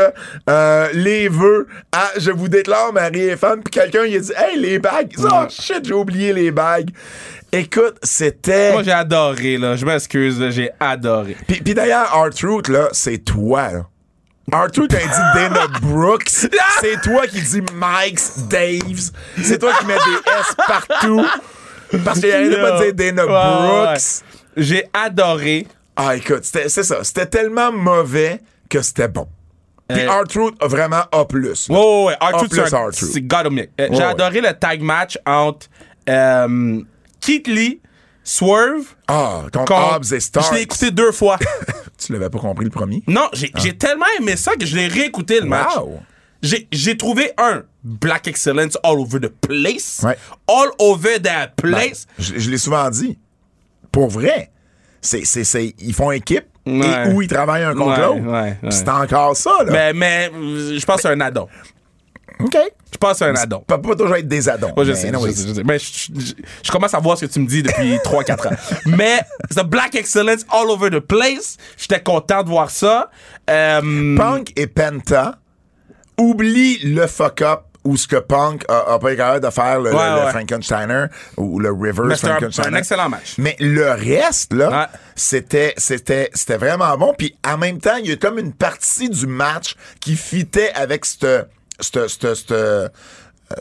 [SPEAKER 2] euh, les vœux à je vous déclare mari et femme, puis quelqu'un il a dit Hey, les bagues! Oh shit, j'ai oublié les bagues! Écoute, c'était.
[SPEAKER 3] Moi, j'ai adoré, là. Je m'excuse, j'ai adoré.
[SPEAKER 2] Puis, puis d'ailleurs, R-Truth, là, c'est toi, là. Quand il dit Dana Brooks, c'est toi qui dis Mike's, Dave's. C'est toi qui mets des S partout. Parce qu'il arrête de pas dire Dana
[SPEAKER 3] ouais.
[SPEAKER 2] Brooks.
[SPEAKER 3] J'ai adoré.
[SPEAKER 2] Ah, écoute, c'est ça. C'était tellement mauvais que c'était bon. Puis
[SPEAKER 3] Euh,
[SPEAKER 2] R-Truth a vraiment A+.
[SPEAKER 3] Ouais, ouais, ouais. R-Truth,
[SPEAKER 2] plus
[SPEAKER 3] c'est un-
[SPEAKER 2] R-Truth.
[SPEAKER 3] c'est God. Euh, J'ai adoré le tag match entre euh, Keith Lee, Swerve,
[SPEAKER 2] Ah, contre
[SPEAKER 3] contre-
[SPEAKER 2] Hobbs et Starks.
[SPEAKER 3] Je l'ai écouté deux fois.
[SPEAKER 2] Tu l'avais pas compris le premier?
[SPEAKER 3] non, j'ai j'ai tellement aimé ça que je l'ai réécouté le match.
[SPEAKER 2] Ah. Wow.
[SPEAKER 3] J'ai j'ai trouvé un Black Excellence all over the place.
[SPEAKER 2] Ouais.
[SPEAKER 3] All over the place.
[SPEAKER 2] Je, je l'ai souvent dit. Pour vrai. C'est, c'est, c'est, ils font équipe
[SPEAKER 3] Ouais.
[SPEAKER 2] et où ils travaillent un contre l'autre. C'est encore ça, là.
[SPEAKER 3] Mais, mais euh, je pense que c'est un addon.
[SPEAKER 2] OK.
[SPEAKER 3] Je pense que c'est un addon.
[SPEAKER 2] Ça peut pas toujours être des addons.
[SPEAKER 3] Ouais, je
[SPEAKER 2] mais
[SPEAKER 3] sais, je sais, je sais. Mais je, je- commence à voir ce que tu me dis depuis 3-4 ans. Mais c'est Black Excellence all over the place. J'étais content de voir ça. Euh,
[SPEAKER 2] Punk et Penta oublient le fuck-up où ce que Punk a, a pas été capable de faire le, le-
[SPEAKER 3] Ouais,
[SPEAKER 2] le
[SPEAKER 3] ouais.
[SPEAKER 2] Frankensteiner ou le reverse
[SPEAKER 3] Mais c'était un-
[SPEAKER 2] Frankensteiner.
[SPEAKER 3] un excellent match.
[SPEAKER 2] Mais le reste, là,
[SPEAKER 3] Ouais.
[SPEAKER 2] c'était, c'était, c'était vraiment bon. Puis en même temps, il y a comme une partie du match qui fitait avec cette, cette, cette, cette,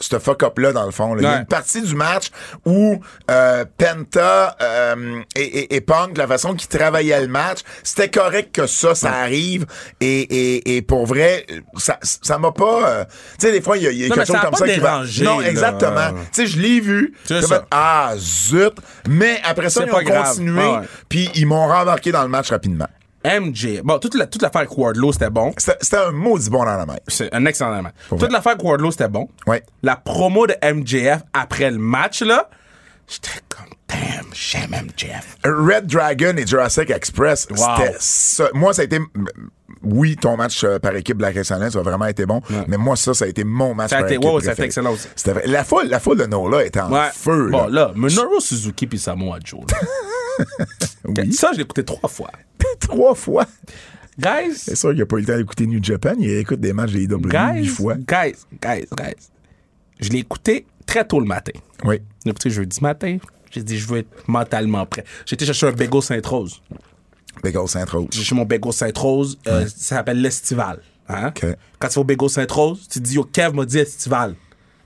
[SPEAKER 2] ce fuck-up-là, dans le fond. là. Il y a une partie du match où euh, Penta euh, et, et, et Punk, la façon qu'ils travaillaient le match, c'était correct que ça, ça arrive. Et, et, et pour vrai, ça ça m'a pas... euh, tu sais, des fois, il y a, y a
[SPEAKER 3] Non,
[SPEAKER 2] quelque chose comme ça qui va... Non, exactement. Tu sais, je l'ai vu. Fait, ah, zut. Mais après ça, ils ont
[SPEAKER 3] grave.
[SPEAKER 2] continué. Puis ils m'ont rembarqué dans le match rapidement.
[SPEAKER 3] MJ. Bon, toute, la, toute l'affaire avec Wardlow, c'était bon.
[SPEAKER 2] C'était un maudit bon dans la main.
[SPEAKER 3] C'est un excellent match.
[SPEAKER 2] Pour
[SPEAKER 3] Toute
[SPEAKER 2] vrai.
[SPEAKER 3] l'affaire avec Wardlow, c'était bon.
[SPEAKER 2] Ouais.
[SPEAKER 3] La promo de MJF après le match, là, j'étais comme, damn, j'aime MJF.
[SPEAKER 2] Red Dragon et Jurassic Express,
[SPEAKER 3] Wow.
[SPEAKER 2] c'était ça. Moi, ça a été. Oui, ton match euh, par équipe Black Excellence a vraiment été bon, mais moi, ça, ça a été mon match
[SPEAKER 3] Ça a
[SPEAKER 2] par
[SPEAKER 3] été-
[SPEAKER 2] équipe.
[SPEAKER 3] ouais, ça a été excellent aussi.
[SPEAKER 2] La foule, la foule de Nola était en
[SPEAKER 3] Ouais.
[SPEAKER 2] feu.
[SPEAKER 3] Bon,
[SPEAKER 2] là.
[SPEAKER 3] là, Minoru Suzuki puis Samoa Joe.
[SPEAKER 2] Oui.
[SPEAKER 3] Ça, je l'ai écouté trois fois.
[SPEAKER 2] Trois fois?
[SPEAKER 3] Guys,
[SPEAKER 2] C'est sûr qu'il a pas eu le temps d'écouter New Japan. Il écoute des matchs des IW huit
[SPEAKER 3] guys,
[SPEAKER 2] fois.
[SPEAKER 3] guys, guys, guys. Je l'ai écouté très tôt le matin.
[SPEAKER 2] Oui.
[SPEAKER 3] Je l'ai écouté jeudi matin. J'ai dit, je veux être mentalement prêt. J'ai été chercher un bagel Sainte-Rose.
[SPEAKER 2] Bagel Saint-Rose.
[SPEAKER 3] J'ai cherché mon bagel Sainte-Rose. euh, Ça s'appelle l'Estival. Hein? Quand tu vas au bagel Sainte-Rose, tu dis, yo, Kev m'a dit Estival.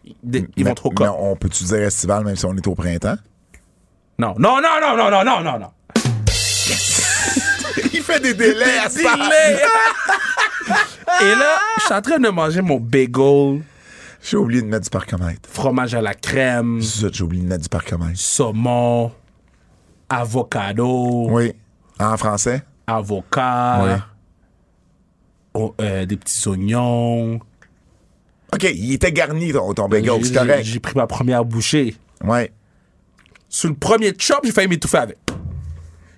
[SPEAKER 3] Ils,
[SPEAKER 2] Mais-
[SPEAKER 3] vont trop comme.
[SPEAKER 2] on peut-tu dire estival même si on est au printemps?
[SPEAKER 3] Non, non, non, non, non, non, non, non, non.
[SPEAKER 2] Il fait des délais à.
[SPEAKER 3] Délai. Et là, je suis en train de manger mon bagel,
[SPEAKER 2] J'ai oublié de mettre du parcomètre.
[SPEAKER 3] fromage à la crème,
[SPEAKER 2] Zut, j'ai oublié de mettre du parcomètre.
[SPEAKER 3] saumon, avocado,
[SPEAKER 2] Oui. En français?
[SPEAKER 3] avocat,
[SPEAKER 2] Oui.
[SPEAKER 3] oh, euh, des petits oignons.
[SPEAKER 2] OK, il était garni, ton, ton bagel, c'est correct.
[SPEAKER 3] J'ai pris ma première bouchée.
[SPEAKER 2] Ouais.
[SPEAKER 3] Sur le premier chop, j'ai failli m'étouffer avec.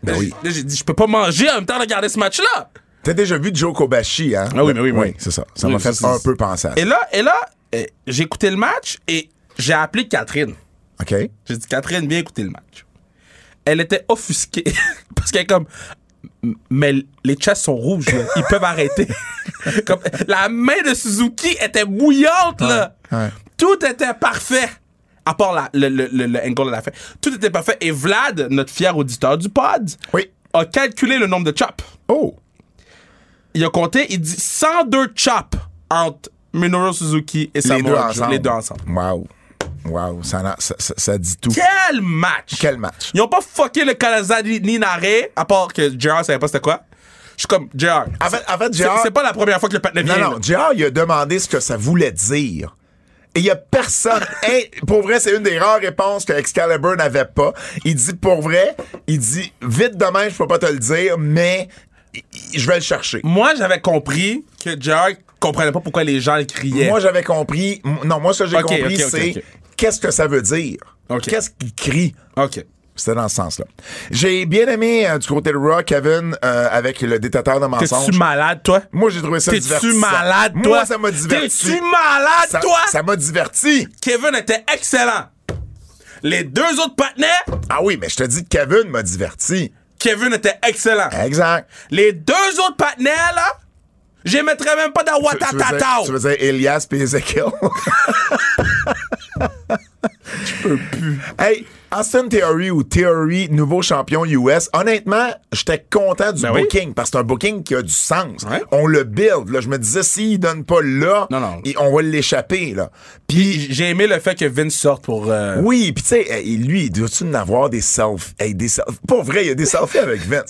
[SPEAKER 2] Ben
[SPEAKER 3] Là,
[SPEAKER 2] oui.
[SPEAKER 3] j'ai- dit, je peux pas manger en même temps de regarder ce match-là.
[SPEAKER 2] T'as déjà vu Joe Kobashi, hein?
[SPEAKER 3] Ah oui, mais oui, oui.
[SPEAKER 2] Oui, c'est ça. Ça
[SPEAKER 3] Oui,
[SPEAKER 2] m'a fait un peu penser à ça.
[SPEAKER 3] Et là, et là, euh, j'ai écouté le match et j'ai appelé Catherine.
[SPEAKER 2] OK?
[SPEAKER 3] J'ai dit, Catherine, viens écouter le match. Elle était offusquée parce qu'elle est comme, mais les chests sont rouges, là. ils peuvent arrêter. comme, la main de Suzuki était bouillante, là.
[SPEAKER 2] ouais.
[SPEAKER 3] Tout était parfait. À part la- le, le, le, le angle de la fin. Tout était parfait. Et Vlad, notre fier auditeur du pod,
[SPEAKER 2] Oui.
[SPEAKER 3] a calculé le nombre de chops.
[SPEAKER 2] Oh!
[SPEAKER 3] Il a compté, il dit 102 chops entre Minoru Suzuki et
[SPEAKER 2] Les
[SPEAKER 3] Samoa
[SPEAKER 2] deux
[SPEAKER 3] Joe.
[SPEAKER 2] ensemble.
[SPEAKER 3] Les deux ensemble.
[SPEAKER 2] Wow. Wow. Ça, na- ça, ça- ça dit tout.
[SPEAKER 3] Quel match!
[SPEAKER 2] Quel match?
[SPEAKER 3] Ils ont pas fucké le Kalazari ni Nare, à part que JR savait pas c'était quoi. Je suis comme, JR.
[SPEAKER 2] En fait, en fait
[SPEAKER 3] c'est-
[SPEAKER 2] JR
[SPEAKER 3] c'est pas la première fois que le patin vient.
[SPEAKER 2] Non, non. JR, il a demandé ce que ça voulait dire. Et il y a personne. Hey, pour vrai, c'est une des rares réponses que Excalibur n'avait pas. Il dit pour vrai, il dit vite demain, je peux pas te le dire, mais je vais le chercher.
[SPEAKER 3] Moi, j'avais compris que JR comprenait pas pourquoi les gens le criaient.
[SPEAKER 2] Moi, j'avais compris. Non, moi, ce que j'ai compris, c'est qu'est-ce que ça veut dire? Qu'est-ce qu'il crie?
[SPEAKER 3] OK.
[SPEAKER 2] C'était dans ce sens-là. J'ai bien aimé euh, du côté de Raw, Kevin, euh, avec le détecteur de mensonges.
[SPEAKER 3] T'es-tu malade, toi?
[SPEAKER 2] Moi, j'ai trouvé ça
[SPEAKER 3] T'es-tu
[SPEAKER 2] divertissant.
[SPEAKER 3] malade, toi?
[SPEAKER 2] Moi, ça m'a diverti.
[SPEAKER 3] T'es-tu malade,
[SPEAKER 2] Ça-
[SPEAKER 3] toi?
[SPEAKER 2] Ça m'a diverti.
[SPEAKER 3] Kevin était excellent. Les deux autres partenaires,
[SPEAKER 2] Ah oui, mais je te dis que Kevin m'a diverti.
[SPEAKER 3] Kevin était excellent.
[SPEAKER 2] Exact.
[SPEAKER 3] Les deux autres partenaires, là, je les mettrais même pas dans
[SPEAKER 2] Tu, tu veux dire,
[SPEAKER 3] Watatatao.
[SPEAKER 2] tu veux dire Elias et Ezekiel? Je peux plus. Hey, Austin Theory ou Theory, nouveau champion US, honnêtement, j'étais content du
[SPEAKER 3] Ben oui.
[SPEAKER 2] booking parce que c'est un booking qui a du sens.
[SPEAKER 3] Ouais.
[SPEAKER 2] On le build. Là, je me disais, s'il donne pas là,
[SPEAKER 3] Non, non.
[SPEAKER 2] il- on va l'échapper. là. Puis
[SPEAKER 3] J'ai aimé le fait que Vince sorte pour. euh,
[SPEAKER 2] Oui, puis tu sais, lui, doit-tu en avoir des selfies? Hey, des selfies. Pas vrai, il y a des selfies avec Vince.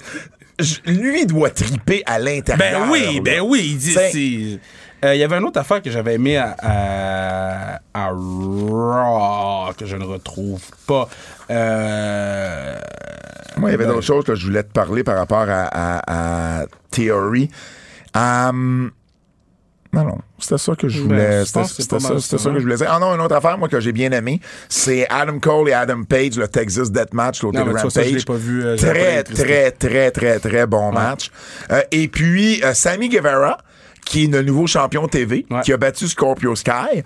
[SPEAKER 2] Lui, doit triper à l'intérieur.
[SPEAKER 3] Ben oui,
[SPEAKER 2] là.
[SPEAKER 3] ben oui. Il dit. Euh, Il y avait une autre affaire que j'avais aimé à, à, à Raw, que je ne retrouve pas. Euh,
[SPEAKER 2] Moi, il y avait d'autres choses que je voulais te parler par rapport à, Theory. Non, non, c'était ça que je voulais.
[SPEAKER 3] Ben, je
[SPEAKER 2] c'était ça,
[SPEAKER 3] ça,
[SPEAKER 2] ça que
[SPEAKER 3] hein.
[SPEAKER 2] je voulais dire. Ah non, une autre affaire, moi, que j'ai bien aimé, c'est Adam Cole et Adam Page, le Texas Deathmatch, l'hôtel
[SPEAKER 3] vois, ça, je
[SPEAKER 2] Rampage.
[SPEAKER 3] pas vu, euh,
[SPEAKER 2] très, très, très, très, très bon match. Euh, et puis, euh, Sammy Guevara, qui est le nouveau champion TV,
[SPEAKER 3] Ouais.
[SPEAKER 2] qui a battu Scorpio Sky.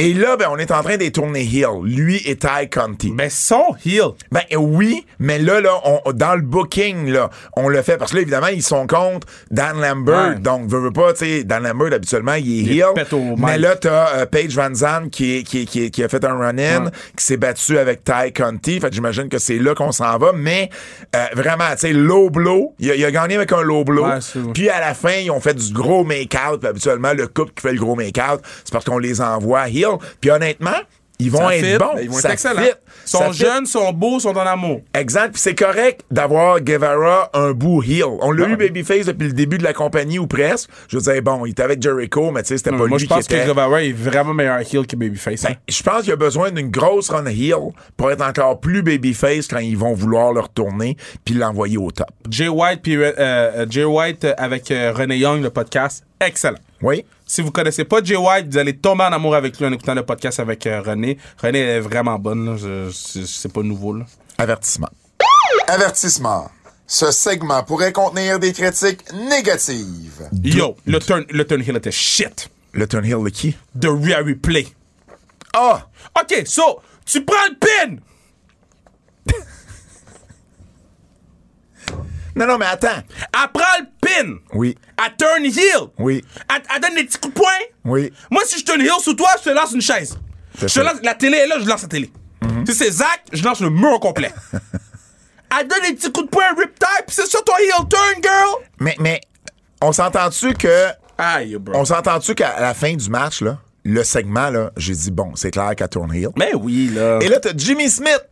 [SPEAKER 2] Et là, ben, on est en train de tourner Hill, lui et Ty Conti.
[SPEAKER 3] ben, son heel.
[SPEAKER 2] Ben oui, mais là, là, on, dans le booking, là, on le fait parce que là, évidemment, ils sont contre Dan Lambert.
[SPEAKER 3] Ouais.
[SPEAKER 2] Donc, veux, veux pas, tu sais, Dan Lambert, habituellement, il est
[SPEAKER 3] Il au
[SPEAKER 2] Mais là, t'as euh, Paige Van Zandt qui, est- qui, est- qui, est- qui a fait un run-in,
[SPEAKER 3] Ouais.
[SPEAKER 2] qui s'est battu avec Ty Conti. Fait que j'imagine que c'est là qu'on s'en va. Mais euh, vraiment, tu sais, low blow. Il a, il a gagné avec un low blow.
[SPEAKER 3] Ouais.
[SPEAKER 2] Puis à la fin, ils ont fait du gros make-out. Puis habituellement, le couple qui fait le gros make-out, c'est parce qu'on les envoie Puis honnêtement, ils vont
[SPEAKER 3] Ça
[SPEAKER 2] être
[SPEAKER 3] fit.
[SPEAKER 2] bons.
[SPEAKER 3] Ben, Ils vont
[SPEAKER 2] Ça
[SPEAKER 3] être excellents. Ils sont jeunes, sont beaux, sont en amour.
[SPEAKER 2] Exact. Puis c'est correct d'avoir Guevara un bout heel. On l'a eu Babyface depuis le début de la compagnie ou presque. Je veux dire, bon, il était avec Jericho, mais tu sais, c'était pas
[SPEAKER 3] Moi,
[SPEAKER 2] lui
[SPEAKER 3] je pense
[SPEAKER 2] qui était.
[SPEAKER 3] que Guevara est vraiment meilleur heel que Babyface. hein.
[SPEAKER 2] Ben, je pense qu'il y a besoin d'une grosse run heel pour être encore plus babyface quand ils vont vouloir le retourner puis l'envoyer au top.
[SPEAKER 3] Jay White, puis, euh, euh, Jay White avec euh, René Young, le podcast, excellent.
[SPEAKER 2] Oui.
[SPEAKER 3] Si vous connaissez pas Jay White, vous allez tomber en amour avec lui en écoutant le podcast avec euh, René. René elle est vraiment bonne, là. Je- c'est c'est pas nouveau. Là.
[SPEAKER 2] Avertissement. Avertissement. Ce segment pourrait contenir des critiques négatives.
[SPEAKER 3] Yo, le turn, le turn heel était shit.
[SPEAKER 2] Le turn heel de qui?
[SPEAKER 3] De Rhea Replay.
[SPEAKER 2] Ah!
[SPEAKER 3] OK, so, tu prends le pin.
[SPEAKER 2] Non, non, mais attends.
[SPEAKER 3] Elle prend le pin.
[SPEAKER 2] Oui.
[SPEAKER 3] Elle turn heel.
[SPEAKER 2] Oui.
[SPEAKER 3] Elle, elle donne des petits coups de poing.
[SPEAKER 2] Oui.
[SPEAKER 3] Moi, si je turn heel sous toi, je te lance une chaise. Je te lance, la télé est là, je lance la télé. Si c'est Zach, je lance le mur au complet. Elle donne des petits coups de poing rip type, c'est ça ton heel turn, girl?
[SPEAKER 2] Mais, mais, on s'entend-tu que.
[SPEAKER 3] Aïe, bro.
[SPEAKER 2] On s'entend-tu qu'à la fin du match, là, le segment, là, j'ai dit, bon, c'est clair tourne heel.
[SPEAKER 3] Mais oui, là.
[SPEAKER 2] Et là, t'as Jimmy Smith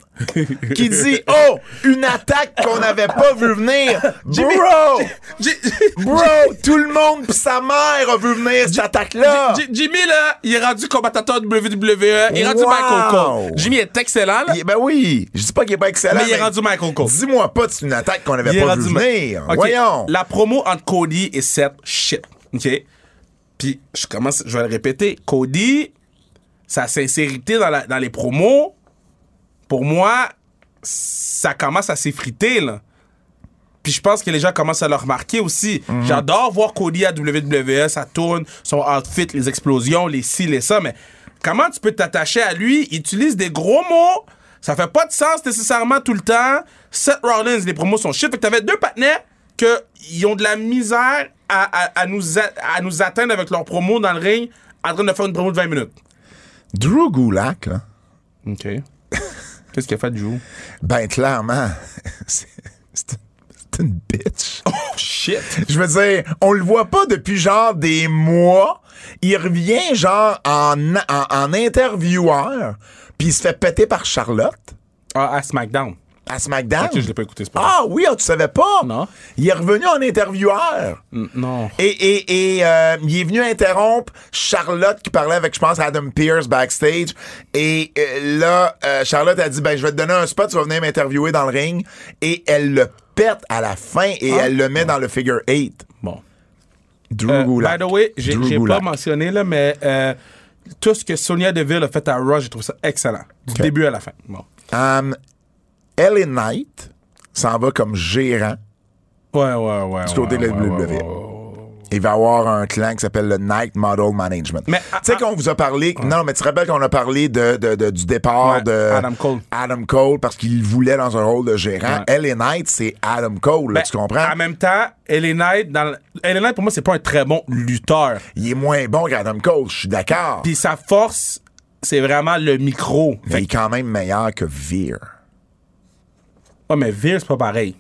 [SPEAKER 2] qui dit Oh, une attaque qu'on n'avait pas vu venir. Bro!
[SPEAKER 3] J-
[SPEAKER 2] Bro! Tout le monde pis sa mère a vu venir cette attaque-là.
[SPEAKER 3] Jimmy, là, il est rendu commentateur WWE. Il est rendu
[SPEAKER 2] Wow.
[SPEAKER 3] Michael Cole. Jimmy est excellent, là.
[SPEAKER 2] Il- ben oui, je dis pas qu'il est pas excellent.
[SPEAKER 3] Mais il est rendu Michael Cole.
[SPEAKER 2] Dis-moi pas que c'est une attaque qu'on n'avait pas vu venir.
[SPEAKER 3] Ok,
[SPEAKER 2] Voyons.
[SPEAKER 3] La promo entre Cody et Seth, shit. OK? Puis, je commence, je vais le répéter. Cody, sa sincérité dans, la- dans les promos, pour moi, ça commence à s'effriter, là. Puis je pense que les gens commencent à le remarquer aussi.
[SPEAKER 2] Mhm.
[SPEAKER 3] J'adore voir Cody à WWE, ça tourne, son outfit, les explosions, les ci, les ça, mais comment tu peux t'attacher à lui? Il utilise des gros mots, ça fait pas de sens nécessairement tout le temps. Seth Rollins, les promos sont shit. Fait que t'avais deux partenaires qui ont de la misère à, à- à nous, à nous atteindre avec leurs promos dans le ring en train de faire une promo de 20 minutes.
[SPEAKER 2] Drew Gulak, là,
[SPEAKER 3] OK. Qu'est-ce qu'il a fait jour?
[SPEAKER 2] ben clairement, c'est une bitch.
[SPEAKER 3] Oh shit!
[SPEAKER 2] Je veux dire, on le voit pas depuis genre des mois. Il revient genre en, en, en intervieweur, puis il se fait péter par Charlotte
[SPEAKER 3] Ah, à SmackDown.
[SPEAKER 2] À SmackDown?
[SPEAKER 3] Ok, je l'ai pas écouté, c'est pas
[SPEAKER 2] Ah oui, ah, tu savais pas?
[SPEAKER 3] Non.
[SPEAKER 2] Il est revenu en intervieweur.
[SPEAKER 3] Mm, Non.
[SPEAKER 2] Et, et, et euh, il est venu interrompre Charlotte qui parlait avec, je pense, Adam Pierce backstage. Et euh, là, euh, Charlotte a dit, ben, je vais te donner un spot, tu vas venir m'interviewer dans le ring. Et elle le pète à la fin et
[SPEAKER 3] Ah.
[SPEAKER 2] elle le met dans le figure 8.
[SPEAKER 3] Bon.
[SPEAKER 2] Drew
[SPEAKER 3] Euh, by the way, j'ai j'ai pas mentionné, là, mais euh, tout ce que Sonia Deville a fait à Raw, j'ai trouvé ça excellent. Du
[SPEAKER 2] Ok.
[SPEAKER 3] début à la fin. Bon.
[SPEAKER 2] Um, LA Knight s'en va comme gérant.
[SPEAKER 3] Ouais, ouais, ouais.
[SPEAKER 2] Du côté
[SPEAKER 3] ouais,
[SPEAKER 2] de la
[SPEAKER 3] ouais,
[SPEAKER 2] WWE.
[SPEAKER 3] ouais, ouais, ouais.
[SPEAKER 2] Il va avoir un clan qui s'appelle le Night Model Management.
[SPEAKER 3] Mais,
[SPEAKER 2] tu sais qu'on vous a parlé. Non, mais tu te rappelles qu'on a parlé de, de- de- du départ
[SPEAKER 3] Ouais,
[SPEAKER 2] de
[SPEAKER 3] Adam Cole.
[SPEAKER 2] Adam Cole parce qu'il voulait dans un rôle de gérant.
[SPEAKER 3] Ouais.
[SPEAKER 2] LA Knight, c'est Adam Cole, là,
[SPEAKER 3] Ben,
[SPEAKER 2] tu comprends?
[SPEAKER 3] En même temps, LA Knight, dans Knight, pour moi, c'est pas un très bon lutteur.
[SPEAKER 2] Il est moins bon qu'Adam Cole, je suis d'accord.
[SPEAKER 3] Puis sa force, c'est vraiment le micro.
[SPEAKER 2] Mais
[SPEAKER 3] Fait
[SPEAKER 2] il est quand même meilleur que Veer.
[SPEAKER 3] Ouais, mais Veer, c'est pas pareil.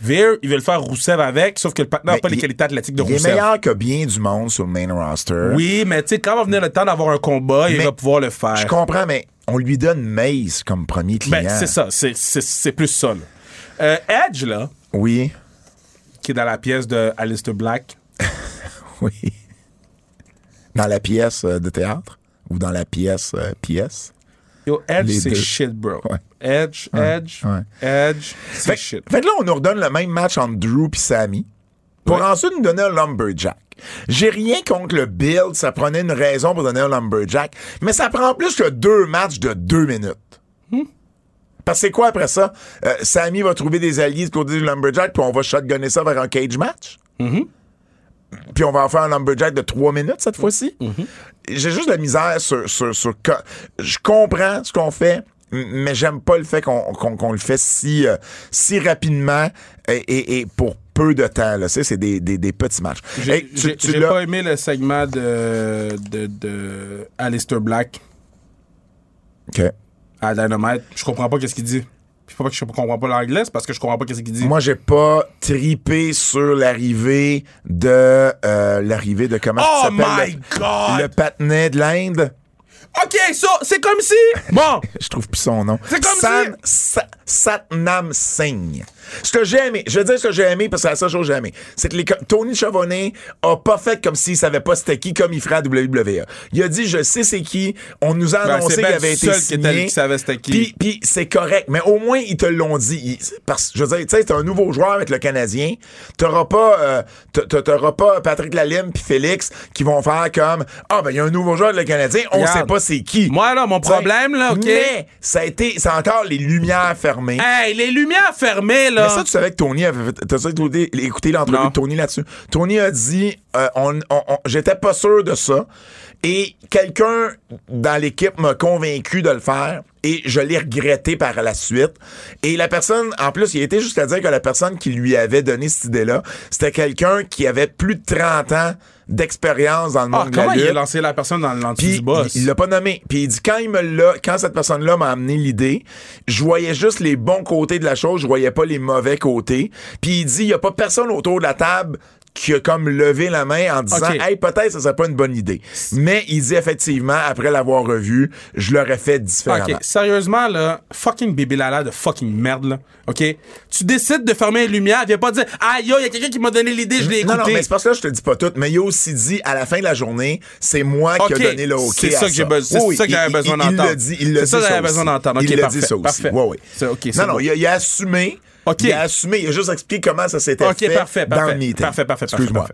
[SPEAKER 3] Veer, il veut le faire Rousseff avec, sauf que le partenaire n'a pas les qualités athlétiques de
[SPEAKER 2] Il est
[SPEAKER 3] Rousseff.
[SPEAKER 2] meilleur que bien du monde sur le main roster.
[SPEAKER 3] Oui, mais tu sais, quand va venir le temps d'avoir un combat, il va pouvoir le faire.
[SPEAKER 2] Je comprends, mais on lui donne Maze comme premier client.
[SPEAKER 3] Ben, c'est ça, c'est- c'est c'est plus ça. là. Euh, Edge, là,
[SPEAKER 2] Oui,
[SPEAKER 3] qui est dans la pièce de Alistair Black.
[SPEAKER 2] oui. Dans la pièce euh, de théâtre? Ou dans la pièce euh, pièce?
[SPEAKER 3] Yo, Edge, c'est shit, bro.
[SPEAKER 2] Ouais.
[SPEAKER 3] Edge, Edge,
[SPEAKER 2] ouais.
[SPEAKER 3] Edge,
[SPEAKER 2] Fait,
[SPEAKER 3] shit.
[SPEAKER 2] fait que là, on nous redonne le même match entre Drew et Sammy pour
[SPEAKER 3] Ouais.
[SPEAKER 2] ensuite nous donner un Lumberjack. J'ai rien contre le build, ça prenait une raison pour donner un Lumberjack, mais ça prend plus que deux matchs de deux minutes.
[SPEAKER 3] Hmm.
[SPEAKER 2] Parce que c'est quoi après ça? Euh, Sammy va trouver des alliés du côté du Lumberjack, puis on va shotgunner ça vers un cage match?
[SPEAKER 3] Mm-hmm.
[SPEAKER 2] Puis on va en faire un Lumberjack de trois minutes cette fois-ci?
[SPEAKER 3] Mm-hmm.
[SPEAKER 2] J'ai juste de la misère sur... sur, sur co- je comprends ce qu'on fait, mais j'aime pas le fait qu'on qu'on le fait si, euh, si rapidement et, et- et pour peu de temps. Là. Sais, C'est des, des, des petits matchs.
[SPEAKER 3] J'ai
[SPEAKER 2] Hey, tu-
[SPEAKER 3] j'ai-
[SPEAKER 2] tu
[SPEAKER 3] j'ai
[SPEAKER 2] l'as-
[SPEAKER 3] pas aimé le segment de, de, de Alistair Black
[SPEAKER 2] OK.
[SPEAKER 3] à Dynamite. Je comprends pas qu'est-ce qu'il dit. Puis pas que je comprends pas l'anglais, c'est parce que je comprends pas qu'est-ce qu'il dit.
[SPEAKER 2] Moi, j'ai pas tripé sur l'arrivée de... euh, l'arrivée de... Comment
[SPEAKER 3] Oh
[SPEAKER 2] ça s'appelle?
[SPEAKER 3] my
[SPEAKER 2] le,
[SPEAKER 3] God!
[SPEAKER 2] Le patinet de l'Inde.
[SPEAKER 3] OK, ça, c'est comme si... Bon,
[SPEAKER 2] Je trouve plus son nom.
[SPEAKER 3] C'est comme
[SPEAKER 2] San- Sa- Satnam Singh. Ce que j'ai aimé, je veux dire ce que j'ai aimé parce que c'est la seule chose que j'ai aimé, c'est que les, Tony Chavonnet a pas fait comme s'il savait pas c'était qui comme il ferait à WWE. Il a dit je sais c'est qui, on nous a
[SPEAKER 3] Ben,
[SPEAKER 2] annoncé
[SPEAKER 3] c'est
[SPEAKER 2] qu'il
[SPEAKER 3] ben
[SPEAKER 2] avait
[SPEAKER 3] le
[SPEAKER 2] été
[SPEAKER 3] seul qui
[SPEAKER 2] signé.
[SPEAKER 3] était- qui savait c'était qui.
[SPEAKER 2] Puis, puis c'est correct, mais au moins ils te l'ont dit. Ils- parce je veux dire, tu sais, t'es un nouveau joueur avec le Canadien, t'auras pas, euh, t'a- t'a- t'auras pas Patrick Lalime puis Félix qui vont faire comme ah ben il y a un nouveau joueur avec le Canadien, on
[SPEAKER 3] Regarde.
[SPEAKER 2] sait pas c'est qui.
[SPEAKER 3] moi, là, mon problème, là, OK?
[SPEAKER 2] Mais ça a été, c'est encore les lumières fermées.
[SPEAKER 3] Hey, les lumières fermées, là.
[SPEAKER 2] Mais ça, tu savais que Tony avait fait. T'as ça écouté, l'entrevue de Tony là-dessus? Tony a dit euh, on, on- on- J'étais pas sûr de ça. Et quelqu'un dans l'équipe m'a convaincu de le faire. Et je l'ai regretté par la suite. Et la personne, en plus, il était jusqu'à dire que la personne qui lui avait donné cette idée-là, c'était quelqu'un qui avait plus de 30 ans d'expérience dans le
[SPEAKER 3] Ah,
[SPEAKER 2] monde de la
[SPEAKER 3] comment il a
[SPEAKER 2] lutte.
[SPEAKER 3] lancé la personne dans
[SPEAKER 2] Puis
[SPEAKER 3] du boss?
[SPEAKER 2] il l'a pas nommé. Puis il dit quand il me l'a, quand cette personne-là m'a amené l'idée, je voyais juste les bons côtés de la chose, je voyais pas les mauvais côtés. Puis il dit il y a pas personne autour de la table qui a comme levé la main en disant hey peut-être ça serait pas une bonne idée. Mais il dit effectivement après l'avoir revu, je l'aurais fait différemment.
[SPEAKER 3] OK, sérieusement, là, fucking Bibi Lala de fucking merde, là. OK? Tu décides de fermer les lumières, viens pas dire, aïe, yo, il y a quelqu'un qui m'a donné l'idée, je l'ai écouté.
[SPEAKER 2] Non, non, mais c'est parce que là, je te dis pas tout, mais il a aussi dit, à la fin de la journée, c'est moi qui ai donné le OK
[SPEAKER 3] c'est ça que j'ai besoin- c'est ça que j'avais besoin d'entendre.
[SPEAKER 2] Il l'a dit, il
[SPEAKER 3] C'est
[SPEAKER 2] dit
[SPEAKER 3] ça que j'avais
[SPEAKER 2] aussi.
[SPEAKER 3] besoin d'entendre.
[SPEAKER 2] Il dit ça aussi.
[SPEAKER 3] parfait.
[SPEAKER 2] Ouais, ouais.
[SPEAKER 3] C'est- ok, c'est
[SPEAKER 2] non, non,
[SPEAKER 3] bon.
[SPEAKER 2] il a, il a assumé.
[SPEAKER 3] Ok.
[SPEAKER 2] Il a assumé, il a juste expliqué comment ça s'était
[SPEAKER 3] OK,
[SPEAKER 2] fait
[SPEAKER 3] parfait,
[SPEAKER 2] dans
[SPEAKER 3] parfait.
[SPEAKER 2] le meeting.
[SPEAKER 3] Parfait, parfait, parfait.
[SPEAKER 2] Excuse-moi.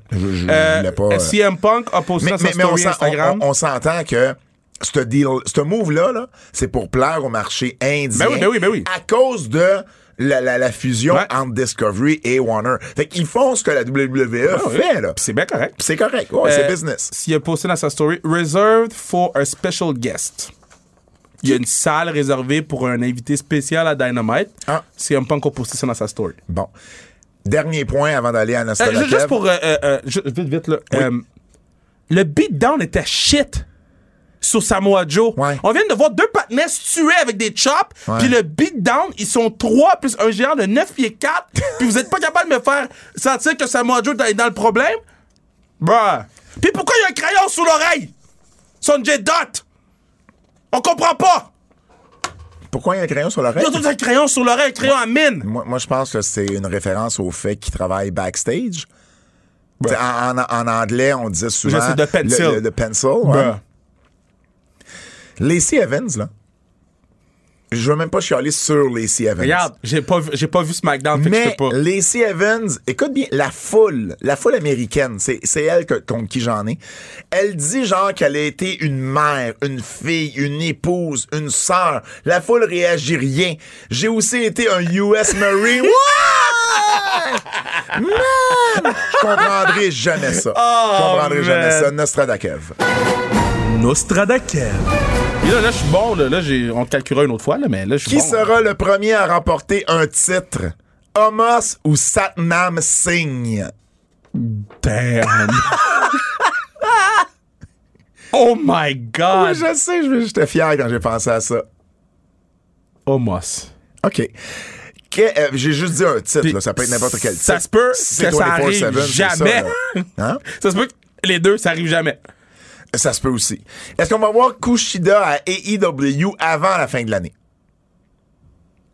[SPEAKER 3] Euh,
[SPEAKER 2] voulais pas... euh,
[SPEAKER 3] CM Punk a posté
[SPEAKER 2] mais,
[SPEAKER 3] sa
[SPEAKER 2] mais, mais on
[SPEAKER 3] Instagram.
[SPEAKER 2] on- on- on s'entend que ce deal, ce move-là, là, c'est pour plaire au marché indien.
[SPEAKER 3] Ben oui, ben oui, ben oui.
[SPEAKER 2] À cause de la, la, la fusion
[SPEAKER 3] Ouais.
[SPEAKER 2] entre Discovery et Warner. Fait qu'ils font ce que la WWE
[SPEAKER 3] Ah
[SPEAKER 2] fait, là.
[SPEAKER 3] C'est bien correct.
[SPEAKER 2] C'est correct. Ouais, c'est
[SPEAKER 3] Euh,
[SPEAKER 2] business.
[SPEAKER 3] S'il a posté dans sa story, reserved for a special guest. Il y a une salle réservée pour un invité spécial à Dynamite.
[SPEAKER 2] Ah.
[SPEAKER 3] CM Punk a posté ça dans sa story.
[SPEAKER 2] Bon. Dernier point avant d'aller à
[SPEAKER 3] Euh,
[SPEAKER 2] Nostalgia.
[SPEAKER 3] ju- juste pour. euh, euh, euh, vite, vite, là. Euh, le beatdown était shit sur Samoa Joe.
[SPEAKER 2] Ouais.
[SPEAKER 3] On vient de voir deux se tuer avec des chops, puis le beatdown, ils sont trois plus un géant de 9 pieds 4, puis vous êtes pas capable de me faire sentir que Samoa Joe est dans le problème? Bruh. Puis pourquoi il y a un crayon sous l'oreille? Sonjay Dot! On comprend pas!
[SPEAKER 2] Pourquoi il y a un crayon sur l'oreille?
[SPEAKER 3] Il y a un crayon sur l'oreille, un crayon à mine!
[SPEAKER 2] Moi, moi, je pense que c'est une référence au fait qu'il travaille backstage. En, en- en anglais, on disait souvent
[SPEAKER 3] Je sais, de pencil.
[SPEAKER 2] Le, le- le pencil, ouais. Lacey Evans, là. Je veux même pas chialer sur Lacey Evans.
[SPEAKER 3] Regarde, j'ai pas, vu- j'ai pas vu SmackDown, fait que je
[SPEAKER 2] Mais
[SPEAKER 3] peux pas.
[SPEAKER 2] Lacey Evans, écoute bien, la foule, la foule américaine, c'est, c'est elle que- contre qui j'en ai. Elle dit genre qu'elle a été une mère, une fille, une épouse, une sœur. La foule réagit rien. J'ai aussi été un US Marine. Man! Je comprendrai jamais ça. je comprendrai jamais ça. Nostradakev.
[SPEAKER 3] Nostradakev. Et là, là, je suis bon, là. Là, j'ai, on te calculera une autre fois, là, mais là, je suis
[SPEAKER 2] Qui
[SPEAKER 3] bon.
[SPEAKER 2] sera le premier à remporter un titre? Homos ou Satnam Singh?
[SPEAKER 3] Damn. oh my
[SPEAKER 2] Oui,
[SPEAKER 3] God.
[SPEAKER 2] je sais, je- j'étais fier quand j'ai pensé à ça.
[SPEAKER 3] Homos.
[SPEAKER 2] OK. Euh, j'ai juste dit un titre, là, ça peut être n'importe quel titre.
[SPEAKER 3] Ça se peut que ça
[SPEAKER 2] 24/7,
[SPEAKER 3] arrive
[SPEAKER 2] ça,
[SPEAKER 3] jamais.
[SPEAKER 2] là. Hein?
[SPEAKER 3] Ça se peut que les deux, ça arrive jamais.
[SPEAKER 2] Ça se peut aussi. Est-ce qu'on va voir Kushida à AEW avant la fin de l'année?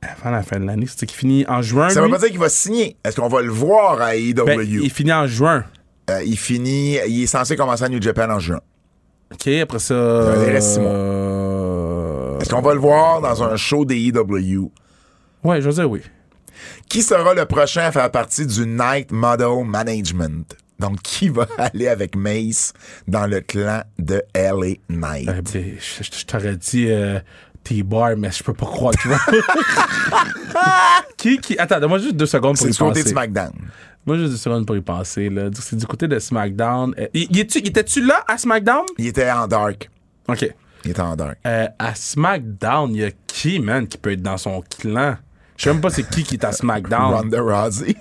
[SPEAKER 3] Avant la fin de l'année, c'est qu'il finit en juin.
[SPEAKER 2] Ça veut
[SPEAKER 3] lui?
[SPEAKER 2] pas dire qu'il va signer. Est-ce qu'on va le voir à AEW?
[SPEAKER 3] Ben, il finit en juin.
[SPEAKER 2] Euh, il finit, il est censé commencer à New Japan en juin.
[SPEAKER 3] OK, après ça.
[SPEAKER 2] il reste six mois.
[SPEAKER 3] euh,
[SPEAKER 2] Est-ce qu'on va le voir dans un show d'AEW?
[SPEAKER 3] Ouais, je veux dire oui.
[SPEAKER 2] Qui sera le prochain à faire partie du Night Model Management? Donc, qui va aller avec Mace dans le clan de LA Knight?
[SPEAKER 3] Euh, ben, je, je- je t'aurais dit euh, T-Bar, mais je peux pas croire, tu vois. qui, qui. Attends, donne-moi juste deux secondes pour
[SPEAKER 2] C'est
[SPEAKER 3] y
[SPEAKER 2] du côté
[SPEAKER 3] penser.
[SPEAKER 2] de SmackDown.
[SPEAKER 3] Moi, juste deux secondes pour y penser. Là. C'est du côté de SmackDown. Il, il était-tu là à SmackDown?
[SPEAKER 2] Il était en dark.
[SPEAKER 3] OK.
[SPEAKER 2] Il était en dark.
[SPEAKER 3] Euh, à SmackDown, il y a qui, man, qui peut être dans son clan? Je sais même pas c'est qui qui est à SmackDown.
[SPEAKER 2] Ronda Rousey.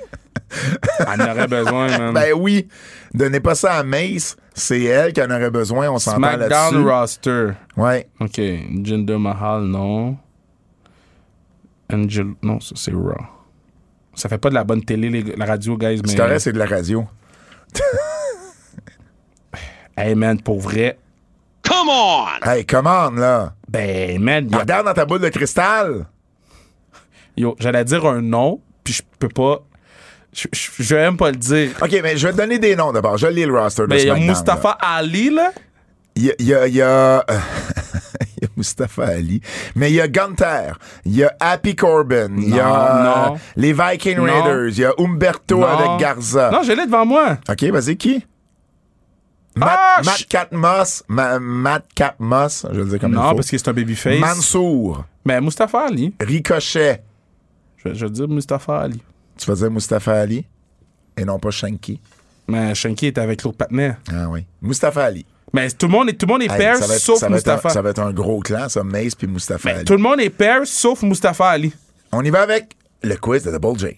[SPEAKER 3] Elle en aurait besoin, man.
[SPEAKER 2] ben oui. Donnez pas ça à Mace. C'est elle qui en aurait besoin. On s'entend
[SPEAKER 3] SmackDown
[SPEAKER 2] là-dessus.
[SPEAKER 3] roster.
[SPEAKER 2] Ouais.
[SPEAKER 3] OK. Jinder Mahal, non. Angel... Non, ça, c'est Raw. Ça fait pas de la bonne télé, les- la radio, guys, mais...
[SPEAKER 2] C'est correct, c'est de la radio.
[SPEAKER 3] Hey, man, pour vrai...
[SPEAKER 2] Hey, come on, là.
[SPEAKER 3] Ben, man, y a-
[SPEAKER 2] Regarde dans ta boule de cristal.
[SPEAKER 3] yo, j'allais dire un nom, puis je peux pas... Je je- je vais même pas le dire.
[SPEAKER 2] OK, mais je vais te donner des noms d'abord. Je lis le roster
[SPEAKER 3] Ben, il y a Mustafa Ali, là.
[SPEAKER 2] Il y a... Il y a, il y a- il y a Mustafa Ali. Mais il y a Gunther. Il y a Happy Corbin. Il y a
[SPEAKER 3] non.
[SPEAKER 2] les Viking
[SPEAKER 3] Non.
[SPEAKER 2] Raiders. Il y a Umberto
[SPEAKER 3] Non.
[SPEAKER 2] avec Garza.
[SPEAKER 3] Non, je l'ai devant moi.
[SPEAKER 2] OK, vas-y, qui? Matt,
[SPEAKER 3] Ah,
[SPEAKER 2] Matt. Ma- Matt Catmos, je vais le dire comme il
[SPEAKER 3] Non, parce que c'est un babyface.
[SPEAKER 2] Mansour.
[SPEAKER 3] Mais Mustafa Ali.
[SPEAKER 2] Ricochet.
[SPEAKER 3] Je, je vais dire Mustafa Ali.
[SPEAKER 2] Tu vas dire Mustafa Ali et non pas Shanky.
[SPEAKER 3] Mais Shanky est avec l'autre partenaire.
[SPEAKER 2] Ah oui. Mustafa Ali.
[SPEAKER 3] Mais tout le monde est, tout le monde est
[SPEAKER 2] Hey,
[SPEAKER 3] pair,
[SPEAKER 2] être-
[SPEAKER 3] sauf
[SPEAKER 2] ça un-
[SPEAKER 3] Mustafa.
[SPEAKER 2] ça va être un gros clan, ça, Mace puis Mustafa Ali.
[SPEAKER 3] tout le monde est pair, sauf Mustafa Ali.
[SPEAKER 2] On y va avec le quiz de Double J.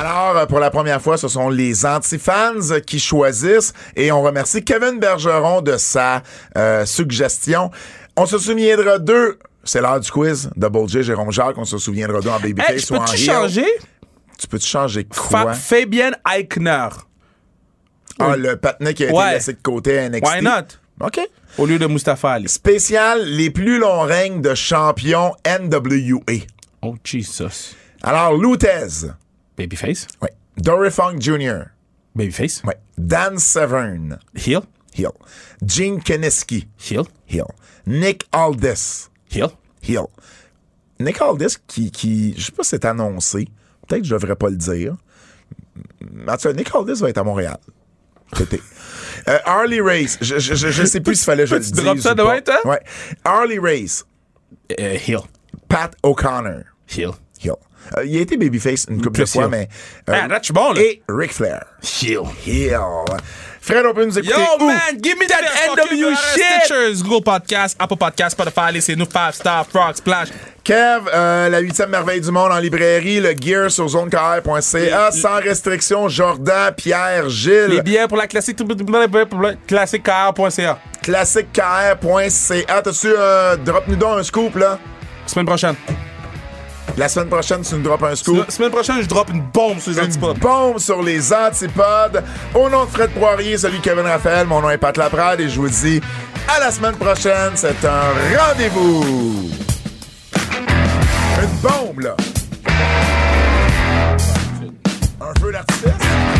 [SPEAKER 2] Alors, pour la première fois, ce sont les anti-fans qui choisissent et on remercie Kevin Bergeron de sa euh, suggestion. On se souviendra d'eux. C'est l'heure du quiz. Double J, Jérôme Jacques, on se souviendra d'eux en Babyface
[SPEAKER 3] Hey,
[SPEAKER 2] ou en
[SPEAKER 3] peux-tu changer?
[SPEAKER 2] Tu peux-tu changer
[SPEAKER 3] Fa-
[SPEAKER 2] quoi?
[SPEAKER 3] Fabienne Eichner.
[SPEAKER 2] Ah, le patinet qui a été
[SPEAKER 3] Ouais.
[SPEAKER 2] laissé de côté à NXT.
[SPEAKER 3] Why not?
[SPEAKER 2] OK.
[SPEAKER 3] Au lieu de Mustafa Ali.
[SPEAKER 2] Spécial, les plus longs règnes de champion NWA.
[SPEAKER 3] Oh, Jesus.
[SPEAKER 2] Alors, Lutez.
[SPEAKER 3] Babyface?
[SPEAKER 2] Oui. Dory Funk Jr.
[SPEAKER 3] Babyface?
[SPEAKER 2] Oui. Dan Severn.
[SPEAKER 3] Heel?
[SPEAKER 2] Heel. Gene Kiniski.
[SPEAKER 3] Heel?
[SPEAKER 2] Heel. Nick Aldis.
[SPEAKER 3] Heel.
[SPEAKER 2] Heel. Nick Aldis, qui, qui je sais pas si c'est annoncé. Peut-être que je devrais pas le dire. Mais en tout cas, Nick Aldis va être à Montréal. Tété. Euh, Harley Race. Je, je, je, je sais plus s'il fallait que je le
[SPEAKER 3] Tu
[SPEAKER 2] dise.
[SPEAKER 3] droppes ça demain, toi?
[SPEAKER 2] Ouais. Harley Race.
[SPEAKER 3] Euh, Hill.
[SPEAKER 2] Pat O'Connor.
[SPEAKER 3] Hill.
[SPEAKER 2] Hill. Euh, il a été babyface une couple de fois,
[SPEAKER 3] Hill.
[SPEAKER 2] mais. euh,
[SPEAKER 3] Ah, là, je suis bon, là.
[SPEAKER 2] Et Ric Flair.
[SPEAKER 3] Hill.
[SPEAKER 2] Hill. Fred, on peut nous écouter
[SPEAKER 3] Yo,
[SPEAKER 2] où?
[SPEAKER 3] man, give me that NW shit! Stitchers, Google Podcast, Apple Podcast, Spotify, laissez-nous 5 Star, Frog, Splash.
[SPEAKER 2] Kev, euh, la huitième merveille du monde en librairie, le gear sur zonekr.ca, sans restriction, Jordan, Pierre,
[SPEAKER 3] Les
[SPEAKER 2] Gilles,
[SPEAKER 3] billets pour la classique, classiquecar.ca.
[SPEAKER 2] classiquekr.ca. T'as-tu, euh, drop-nous donc un scoop, là?
[SPEAKER 3] Semaine prochaine.
[SPEAKER 2] La semaine prochaine, tu nous drops un scoop.
[SPEAKER 3] La semaine prochaine, je drop une bombe sur les
[SPEAKER 2] Une
[SPEAKER 3] antipodes.
[SPEAKER 2] bombe sur les antipodes. Au nom de Fred Poirier, celui de Kevin Raphaël, mon nom est Pat Laprade et je vous dis à la semaine prochaine. C'est un rendez-vous. Une bombe, là. Un feu d'artifice?